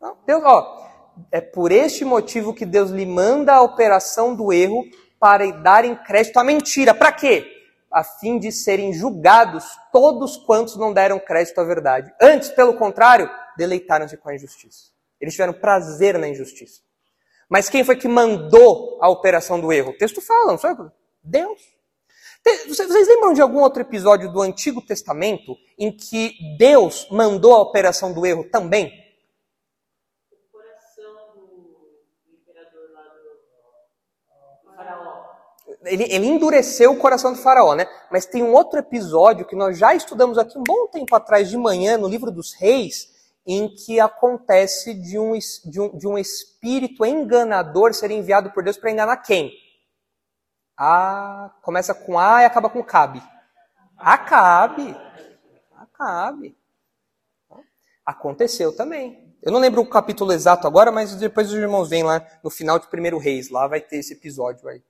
Não, Deus, ó, é por este motivo que Deus lhe manda a operação do erro para darem crédito à mentira. Para quê? A fim de serem julgados todos quantos não deram crédito à verdade. Antes, pelo contrário, deleitaram-se com a injustiça. Eles tiveram prazer na injustiça. Mas quem foi que mandou a operação do erro? O texto fala, não foi? Deus. Vocês lembram de algum outro episódio do Antigo Testamento em que Deus mandou a operação do erro também? Ele, ele endureceu o coração do faraó, né? Mas tem um outro episódio que nós já estudamos aqui um bom tempo atrás de manhã, no livro dos reis, em que acontece de um, de um, de um espírito enganador ser enviado por Deus para enganar quem? A, começa com A e acaba com Cabe. Acabe. Acabe. Aconteceu também. Eu não lembro o capítulo exato agora, mas depois os irmãos vêm lá no final de Primeiro Reis. Lá vai ter esse episódio aí.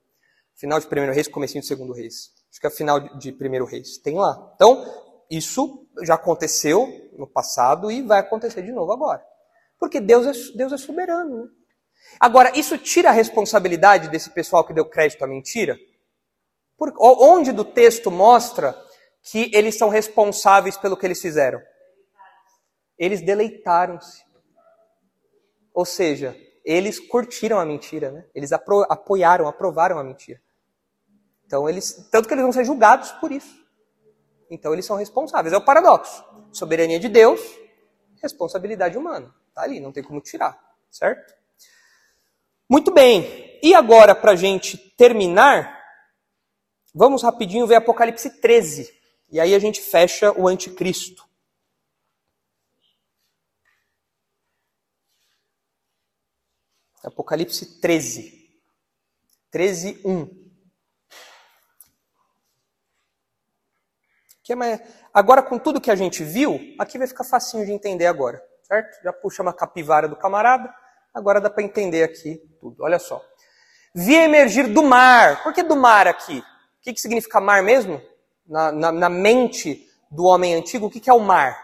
Final de Primeiro Reis, comecinho de Segundo Reis. Acho que é final de Primeiro Reis. Tem lá. Então, isso já aconteceu no passado e vai acontecer de novo agora. Porque Deus é, Deus é soberano. Né? Agora, isso tira a responsabilidade desse pessoal que deu crédito à mentira? Por, onde do texto mostra que eles são responsáveis pelo que eles fizeram? Eles deleitaram-se. Ou seja, eles curtiram a mentira, né? Eles apoiaram, aprovaram a mentira. Então eles, tanto que eles vão ser julgados por isso. Então eles são responsáveis. É o paradoxo. Soberania de Deus, responsabilidade humana. Tá ali, não tem como tirar, certo? Muito bem. E agora, para a gente terminar, vamos rapidinho ver Apocalipse 13. E aí a gente fecha o anticristo. Apocalipse 13. 13, 1. Que é. Agora, com tudo que a gente viu, aqui vai ficar facinho de entender agora, certo? Já puxa uma capivara do camarada, agora dá para entender aqui tudo. Olha só. Vi emergir do mar. Por que do mar aqui? O que, que significa mar mesmo? Na, na, na mente do homem antigo, o que, que é o mar?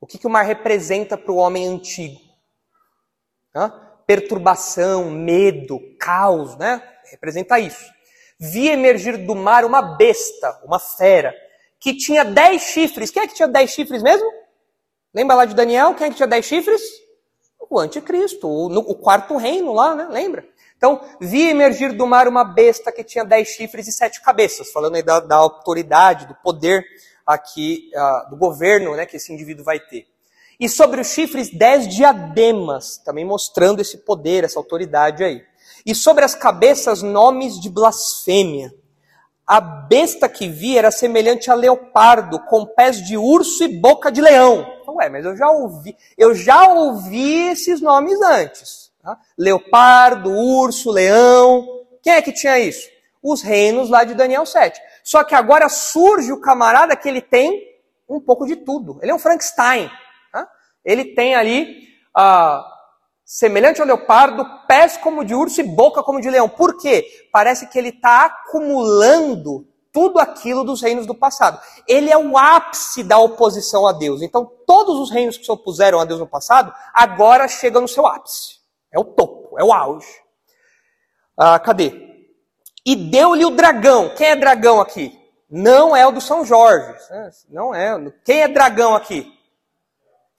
O que, que o mar representa para o homem antigo? Hã? Perturbação, medo, caos, né? Representa isso. Vi emergir do mar uma besta, uma fera, que tinha dez chifres. Quem é que tinha dez chifres mesmo? Lembra lá de Daniel? Quem é que tinha dez chifres? O anticristo, o, o quarto reino lá, né? Lembra? Então, vi emergir do mar uma besta que tinha dez chifres e sete cabeças, falando aí da, da autoridade, do poder aqui, uh, do governo né, que esse indivíduo vai ter. E sobre os chifres, dez diademas, também mostrando esse poder, essa autoridade aí. E sobre as cabeças, nomes de blasfêmia. A besta que vi era semelhante a leopardo, com pés de urso e boca de leão. Ué, mas eu já ouvi, eu já ouvi esses nomes antes. Tá? Leopardo, urso, leão. Quem é que tinha isso? Os reinos lá de Daniel 7. Só que agora surge o camarada que ele tem um pouco de tudo. Ele é um Frankenstein. Tá? Ele tem ali ah, semelhante ao leopardo, pés como de urso e boca como de leão. Por quê? Parece que ele está acumulando tudo aquilo dos reinos do passado. Ele é o ápice da oposição a Deus. Então, todos os reinos que se opuseram a Deus no passado, agora chegam no seu ápice. É o topo, é o auge. Ah, cadê? E deu-lhe o dragão. Quem é dragão aqui? Não é o do São Jorge. Não é. Quem é dragão aqui?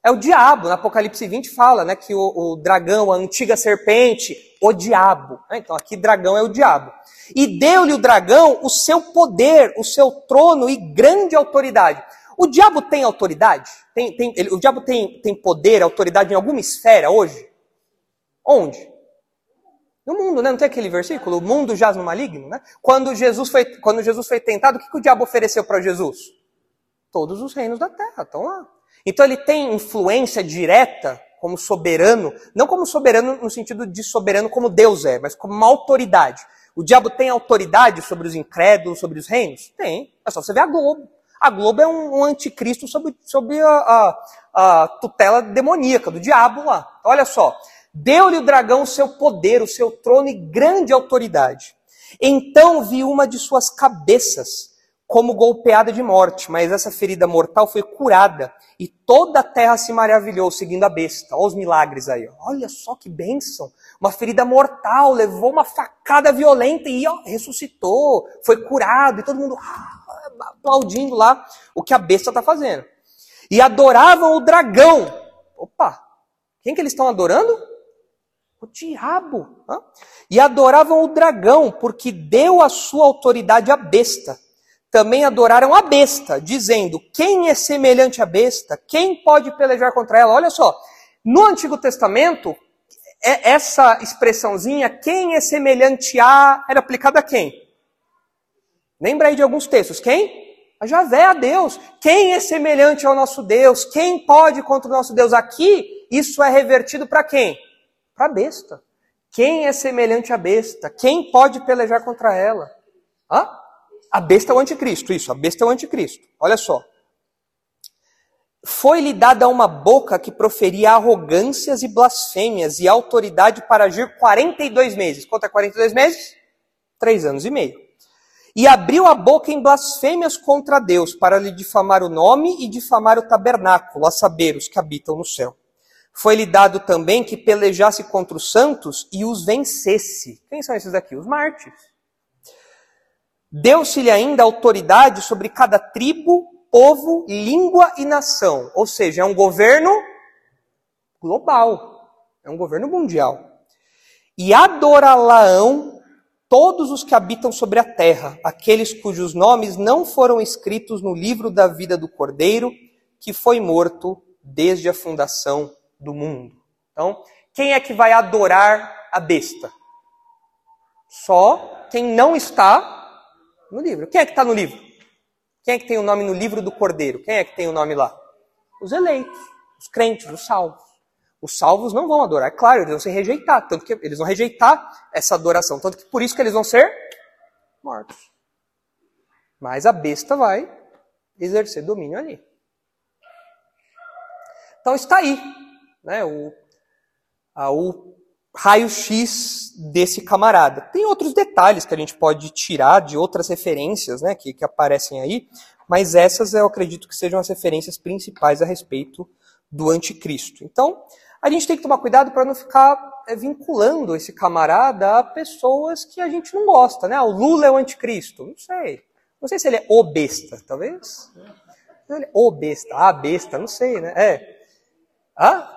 É o diabo. No Apocalipse 20 fala né, que o, o dragão, a antiga serpente, o diabo. Né? Então aqui dragão é o diabo. E deu-lhe o dragão o seu poder, o seu trono e grande autoridade. O diabo tem autoridade? Tem, tem, ele, o diabo tem, tem poder, autoridade em alguma esfera hoje? Onde? No mundo, né? Não tem aquele versículo? O mundo jaz no maligno, né? Quando Jesus foi, quando Jesus foi tentado, o que, que o diabo ofereceu para Jesus? Todos os reinos da terra estão lá. Então ele tem influência direta como soberano, não como soberano no sentido de soberano como Deus é, mas como uma autoridade. O diabo tem autoridade sobre os incrédulos, sobre os reinos? Tem. É só você ver a Globo. A Globo é um, um anticristo sobre, sobre a, a, a, tutela demoníaca do diabo lá. Olha só. Deu-lhe o dragão o seu poder, o seu trono e grande autoridade. Então vi uma de suas cabeças como golpeada de morte, mas essa ferida mortal foi curada e toda a terra se maravilhou seguindo a besta. Olha os milagres aí. Olha só que bênção. Uma ferida mortal, levou uma facada violenta e ó, ressuscitou, foi curado e todo mundo ah, aplaudindo lá o que a besta está fazendo. E adoravam o dragão. Opa, quem que eles estão adorando? O diabo. Hã? E adoravam o dragão, porque deu a sua autoridade à besta também adoraram a besta, dizendo: quem é semelhante à besta? Quem pode pelejar contra ela? Olha só, no Antigo Testamento, é, essa expressãozinha, quem é semelhante a, era aplicada a quem? Lembra aí de alguns textos. Quem? A Javé, a Deus. Quem é semelhante ao nosso Deus? Quem pode contra o nosso Deus? Aqui, isso é revertido para quem? Para a besta. Quem é semelhante à besta? Quem pode pelejar contra ela? Hã? A besta é o anticristo, isso, a besta é o anticristo. Olha só. Foi-lhe dada uma boca que proferia arrogâncias e blasfêmias e autoridade para agir 42 meses. Quanto é 42 meses? Três anos e meio. E abriu a boca em blasfêmias contra Deus, para lhe difamar o nome e difamar o tabernáculo, a saber, os que habitam no céu. Foi-lhe dado também que pelejasse contra os santos e os vencesse. Quem são esses aqui? Os mártires. Deu-se-lhe ainda autoridade sobre cada tribo, povo, língua e nação. Ou seja, é um governo global. É um governo mundial. E adorá-laão todos os que habitam sobre a terra, aqueles cujos nomes não foram escritos no livro da vida do Cordeiro, que foi morto desde a fundação do mundo. Então, quem é que vai adorar a besta? Só quem não está no livro. Quem é que está no livro? Quem é que tem o nome no livro do Cordeiro? Quem é que tem o nome lá? Os eleitos, os crentes, os salvos. Os salvos não vão adorar, é claro, eles vão se rejeitar, tanto que eles vão rejeitar essa adoração, tanto que por isso que eles vão ser mortos. Mas a besta vai exercer domínio ali. Então está aí, né, o, a, o raio-x desse camarada. Tem outros detalhes que a gente pode tirar de outras referências né, que, que aparecem aí, mas essas eu acredito que sejam as referências principais a respeito do anticristo. Então, a gente tem que tomar cuidado para não ficar é, vinculando esse camarada a pessoas que a gente não gosta, né? Ah, o Lula é o anticristo. Não sei. Não sei se ele é o besta, talvez. Ele é o besta, a besta, não sei, né? É. Ah,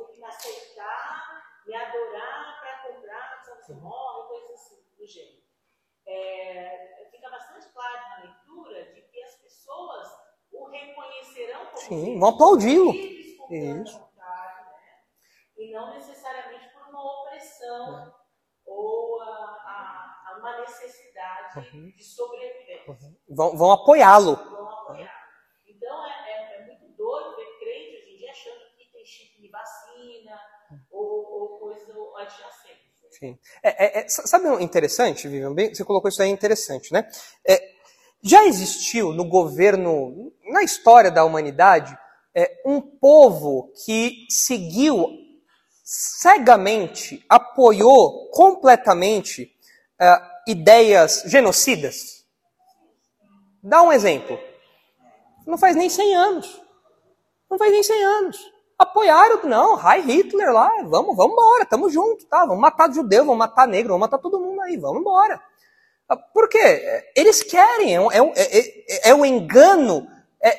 aceitar, me adorar para comprar, você morre, coisas assim do gênero. É, fica bastante claro na leitura de que as pessoas o reconhecerão como Sim, vão aplaudi-lo. Isso. Vontade, né? E não necessariamente por uma opressão é. ou a, a, a, uma necessidade uhum. de sobrevivência. Uhum. Vão. Vão apoiá-lo. Então é, é, é, muito doido ver crente hoje em dia achando que tem chip de vacina ou, ou Sim. É, é, é, sabe um interessante, Vivian? Bem, você colocou isso aí interessante, né? É, já existiu no governo, na história da humanidade, é, um povo que seguiu cegamente, apoiou completamente é, ideias genocidas? Dá um exemplo. Não faz nem 100 anos. Não faz nem 100 anos. Apoiaram, não, Heil Hitler lá, vamos, vamos embora, tamo junto, tá? Vamos matar judeu, vamos matar negro, vamos matar todo mundo aí, vamos embora. Ah, por quê? Eles querem, é um, é é, é, é um engano. É,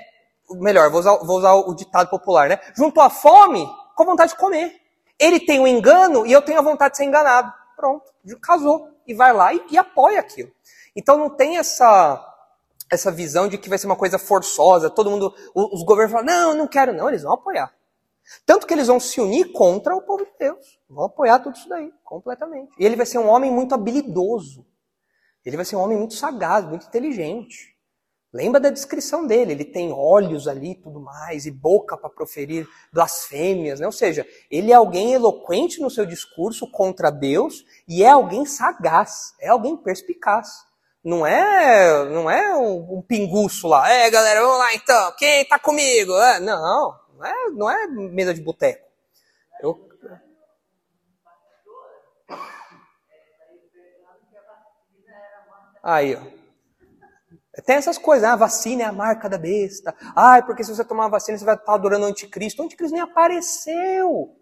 melhor, vou usar, vou usar o ditado popular, né? Junto à fome, com vontade de comer. Ele tem o um engano e eu tenho a vontade de ser enganado. Pronto, casou. E vai lá e, e apoia aquilo. Então não tem essa essa visão de que vai ser uma coisa forçosa, todo mundo, os governos falam, não, não quero não, eles vão apoiar. Tanto que eles vão se unir contra o povo de Deus. Vão apoiar tudo isso daí, completamente. E ele vai ser um homem muito habilidoso. Ele vai ser um homem muito sagaz, muito inteligente. Lembra da descrição dele, ele tem olhos ali e tudo mais, e boca para proferir blasfêmias, né? Ou seja, ele é alguém eloquente no seu discurso contra Deus e é alguém sagaz, é alguém perspicaz. Não é, não é um, um pinguço lá. É, galera, vamos lá então. Quem tá comigo? É, não, é, não é mesa de boteco. Eu... Aí, ó. Tem essas coisas, ah, a vacina é a marca da besta. Ah, porque se você tomar a vacina você vai estar adorando o anticristo. O anticristo nem apareceu.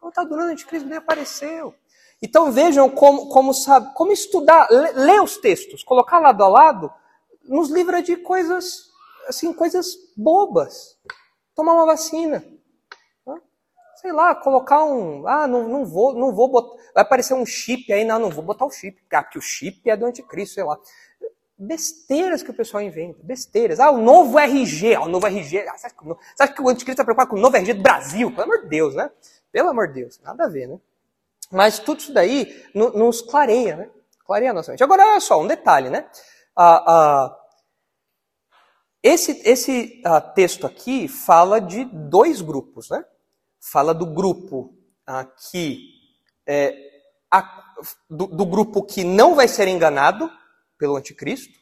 Não está adorando o anticristo, nem apareceu. Então vejam como, como, sabe, como estudar, ler os textos, colocar lado a lado, nos livra de coisas, assim, coisas bobas. Tomar uma vacina. Sei lá, colocar um. Ah, não, não vou, não vou botar. Vai aparecer um chip aí, não, não vou botar o chip. Ah, porque o chip é do anticristo, sei lá. Besteiras que o pessoal inventa, besteiras. Ah, o novo RG, ah, o novo RG. Ah, você acha que o anticristo está preocupado com o novo RG do Brasil? Pelo amor de Deus, né? Pelo amor de Deus, nada a ver, né? Mas tudo isso daí nos clareia, né? Clareia a nossa mente. Agora, olha só, um detalhe, né? Ah, ah, esse esse ah, texto aqui fala de dois grupos, né? Fala do grupo que é, a, do, do grupo que não vai ser enganado pelo anticristo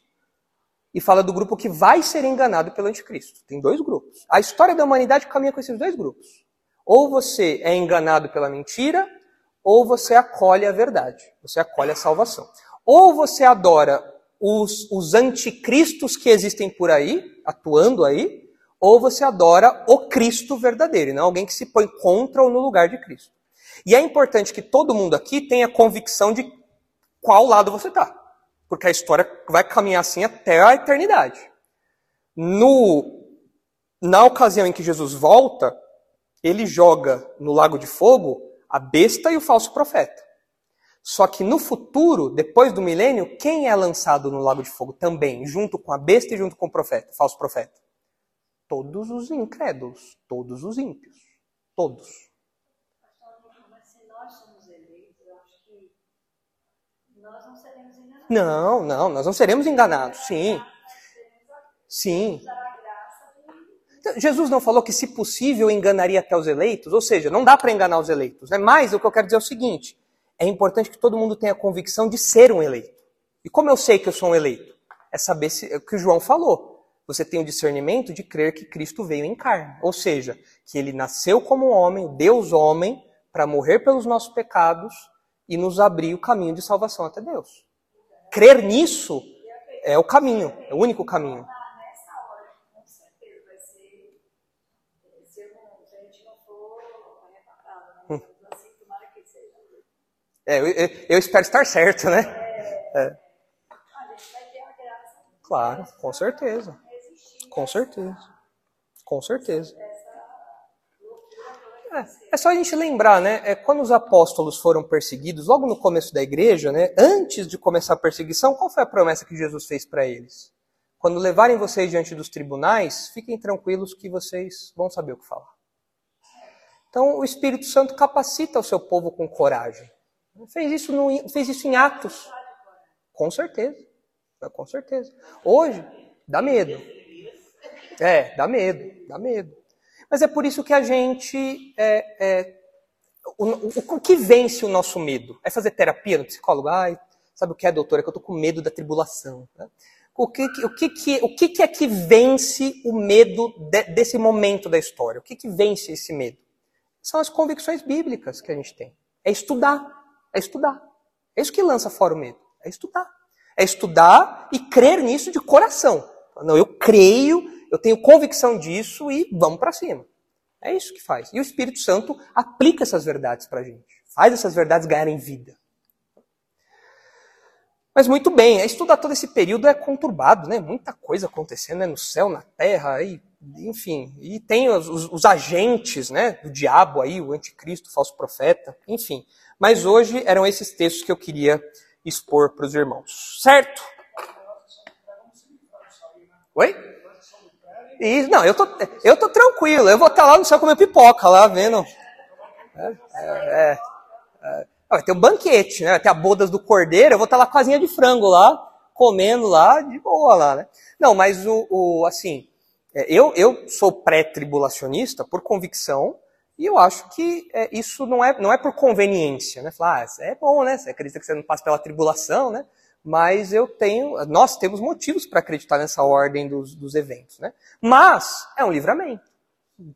e fala do grupo que vai ser enganado pelo anticristo. Tem dois grupos. A história da humanidade caminha com esses dois grupos. Ou você é enganado pela mentira, ou você acolhe a verdade, você acolhe a salvação. Ou você adora os, os anticristos que existem por aí, atuando aí, ou você adora o Cristo verdadeiro, não alguém que se põe contra ou no lugar de Cristo. E é importante que todo mundo aqui tenha convicção de qual lado você está, porque a história vai caminhar assim até a eternidade. No, na ocasião em que Jesus volta, ele joga no lago de fogo a besta e o falso profeta. Só que no futuro, depois do milênio, quem é lançado no lago de fogo também, junto com a besta e junto com o profeta, falso profeta? Todos os incrédulos, todos os ímpios, todos. Não. Não, nós não seremos enganados, sim. Sim. Jesus não falou que, se possível, enganaria até os eleitos? Ou seja, não dá para enganar os eleitos. Né? Mas o que eu quero dizer é o seguinte: é importante que todo mundo tenha a convicção de ser um eleito. E como eu sei que eu sou um eleito? É saber se, é o que o João falou. Você tem o discernimento de crer que Cristo veio em carne. Ou seja, que ele nasceu como homem, Deus homem, para morrer pelos nossos pecados e nos abrir o caminho de salvação até Deus. Crer nisso é o caminho, é o único caminho. Nessa hora, com certeza, vai ser. Se a gente não for arrebatado, né? Assim, tomara que seja. É, eu, eu- espero estar certo, né? A graça Claro, com certeza. Com certeza. Com certeza. É, é só a gente lembrar, né? É, quando os apóstolos foram perseguidos, logo no começo da igreja, né? Antes de começar a perseguição, qual foi a promessa que Jesus fez para eles? Quando levarem vocês diante dos tribunais, fiquem tranquilos que vocês vão saber o que falar. Então, o Espírito Santo capacita o seu povo com coragem. Fez isso, no, fez isso em Atos. Com certeza. Com certeza. Hoje, dá medo. É, dá medo, dá medo. Mas é por isso que a gente. É, é, o, o- o que vence o nosso medo? É fazer terapia no psicólogo? Ai, sabe o que é, doutora? É que eu tô com medo da tribulação. né? O, que, que- o, que, que, o que, que é que vence o medo de- desse momento da história? O que, que vence esse medo? São as convicções bíblicas que a gente tem. É estudar. É estudar. É isso que lança fora o medo. É estudar. É estudar e crer nisso de coração. Não, eu creio, eu tenho convicção disso e vamos para cima. É isso que faz. E o Espírito Santo aplica essas verdades para a gente. Faz essas verdades ganharem vida. Mas muito bem, é, estudar todo esse período é conturbado, né? Muita coisa acontecendo né? no céu, na terra, e, enfim. E tem os, os- os agentes né? do diabo aí, o anticristo, o falso profeta, enfim. Mas hoje eram esses textos que eu queria expor para os irmãos. Certo? Oi? Isso, não, eu tô, eu tô tranquilo. Eu vou estar lá no céu comendo pipoca, lá vendo. É, é, é. Vai ter um banquete, né? Vai ter a bodas do cordeiro. Eu vou estar lá com a de frango lá, comendo lá, de boa lá, né? Não, mas o, o assim, é, eu, eu sou pré-tribulacionista por convicção e eu acho que é, isso não é, não é por conveniência, né? Falar, ah, é bom, né? Você acredita que você não passa pela tribulação, né? Mas eu tenho, nós temos motivos para acreditar nessa ordem dos, dos eventos, né? Mas é um livramento,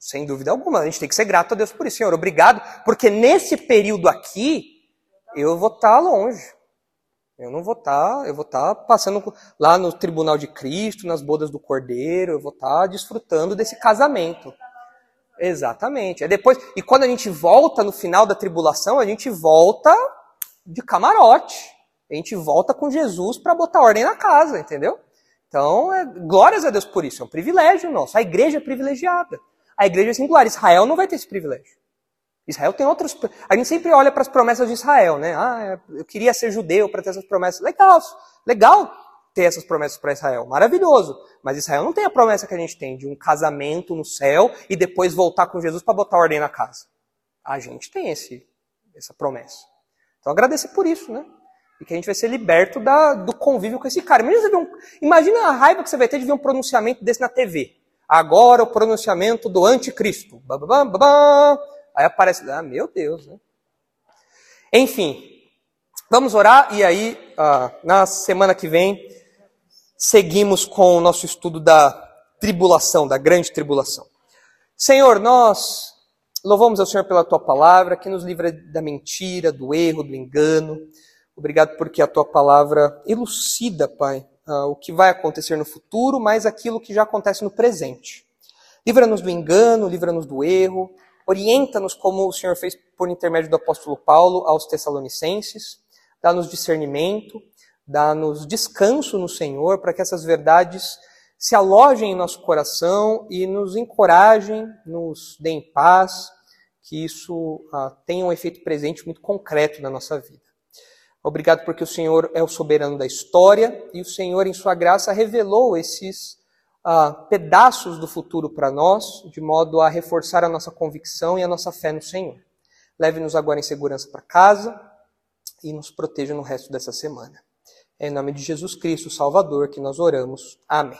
sem dúvida alguma. A gente tem que ser grato a Deus por isso, Senhor. Obrigado, porque nesse período aqui eu vou estar longe. Eu não vou estar, eu vou estar passando lá no tribunal de Cristo, nas bodas do Cordeiro, eu vou estar desfrutando desse casamento. Exatamente. É depois, e quando a gente volta no final da tribulação, a gente volta de camarote. A gente volta com Jesus para botar ordem na casa, entendeu? Então, é, glórias a Deus por isso. É um privilégio nosso. A igreja é privilegiada. A igreja é singular. Israel não vai ter esse privilégio. Israel tem outras. A gente sempre olha para as promessas de Israel, né? Ah, eu queria ser judeu para ter essas promessas. Legal, legal ter essas promessas para Israel, maravilhoso. Mas Israel não tem a promessa que a gente tem de um casamento no céu e depois voltar com Jesus para botar ordem na casa. A gente tem esse, essa promessa. Então agradecer por isso, né? E que a gente vai ser liberto da, do convívio com esse cara. Imagina, um, imagina a raiva que você vai ter de ver um pronunciamento desse na TV. Agora o pronunciamento do anticristo. Bababam, babam. Aí aparece, ah, meu Deus, né? Enfim, vamos orar e aí, ah, na semana que vem, seguimos com o nosso estudo da tribulação, da grande tribulação. Senhor, nós louvamos ao Senhor pela tua palavra, que nos livra da mentira, do erro, do engano. Obrigado porque a tua palavra elucida, Pai, uh, o que vai acontecer no futuro, mas aquilo que já acontece no presente. Livra-nos do engano, livra-nos do erro, orienta-nos como o Senhor fez por intermédio do apóstolo Paulo aos Tessalonicenses, dá-nos discernimento, dá-nos descanso no Senhor, para que essas verdades se alojem em nosso coração e nos encorajem, nos deem paz, que isso ah, tenha um efeito presente muito concreto na nossa vida. Obrigado porque o Senhor é o soberano da história e o Senhor, em Sua graça, revelou esses ah, pedaços do futuro para nós, de modo a reforçar a nossa convicção e a nossa fé no Senhor. Leve-nos agora em segurança para casa e nos proteja no resto dessa semana. É em nome de Jesus Cristo, Salvador, que nós oramos. Amém.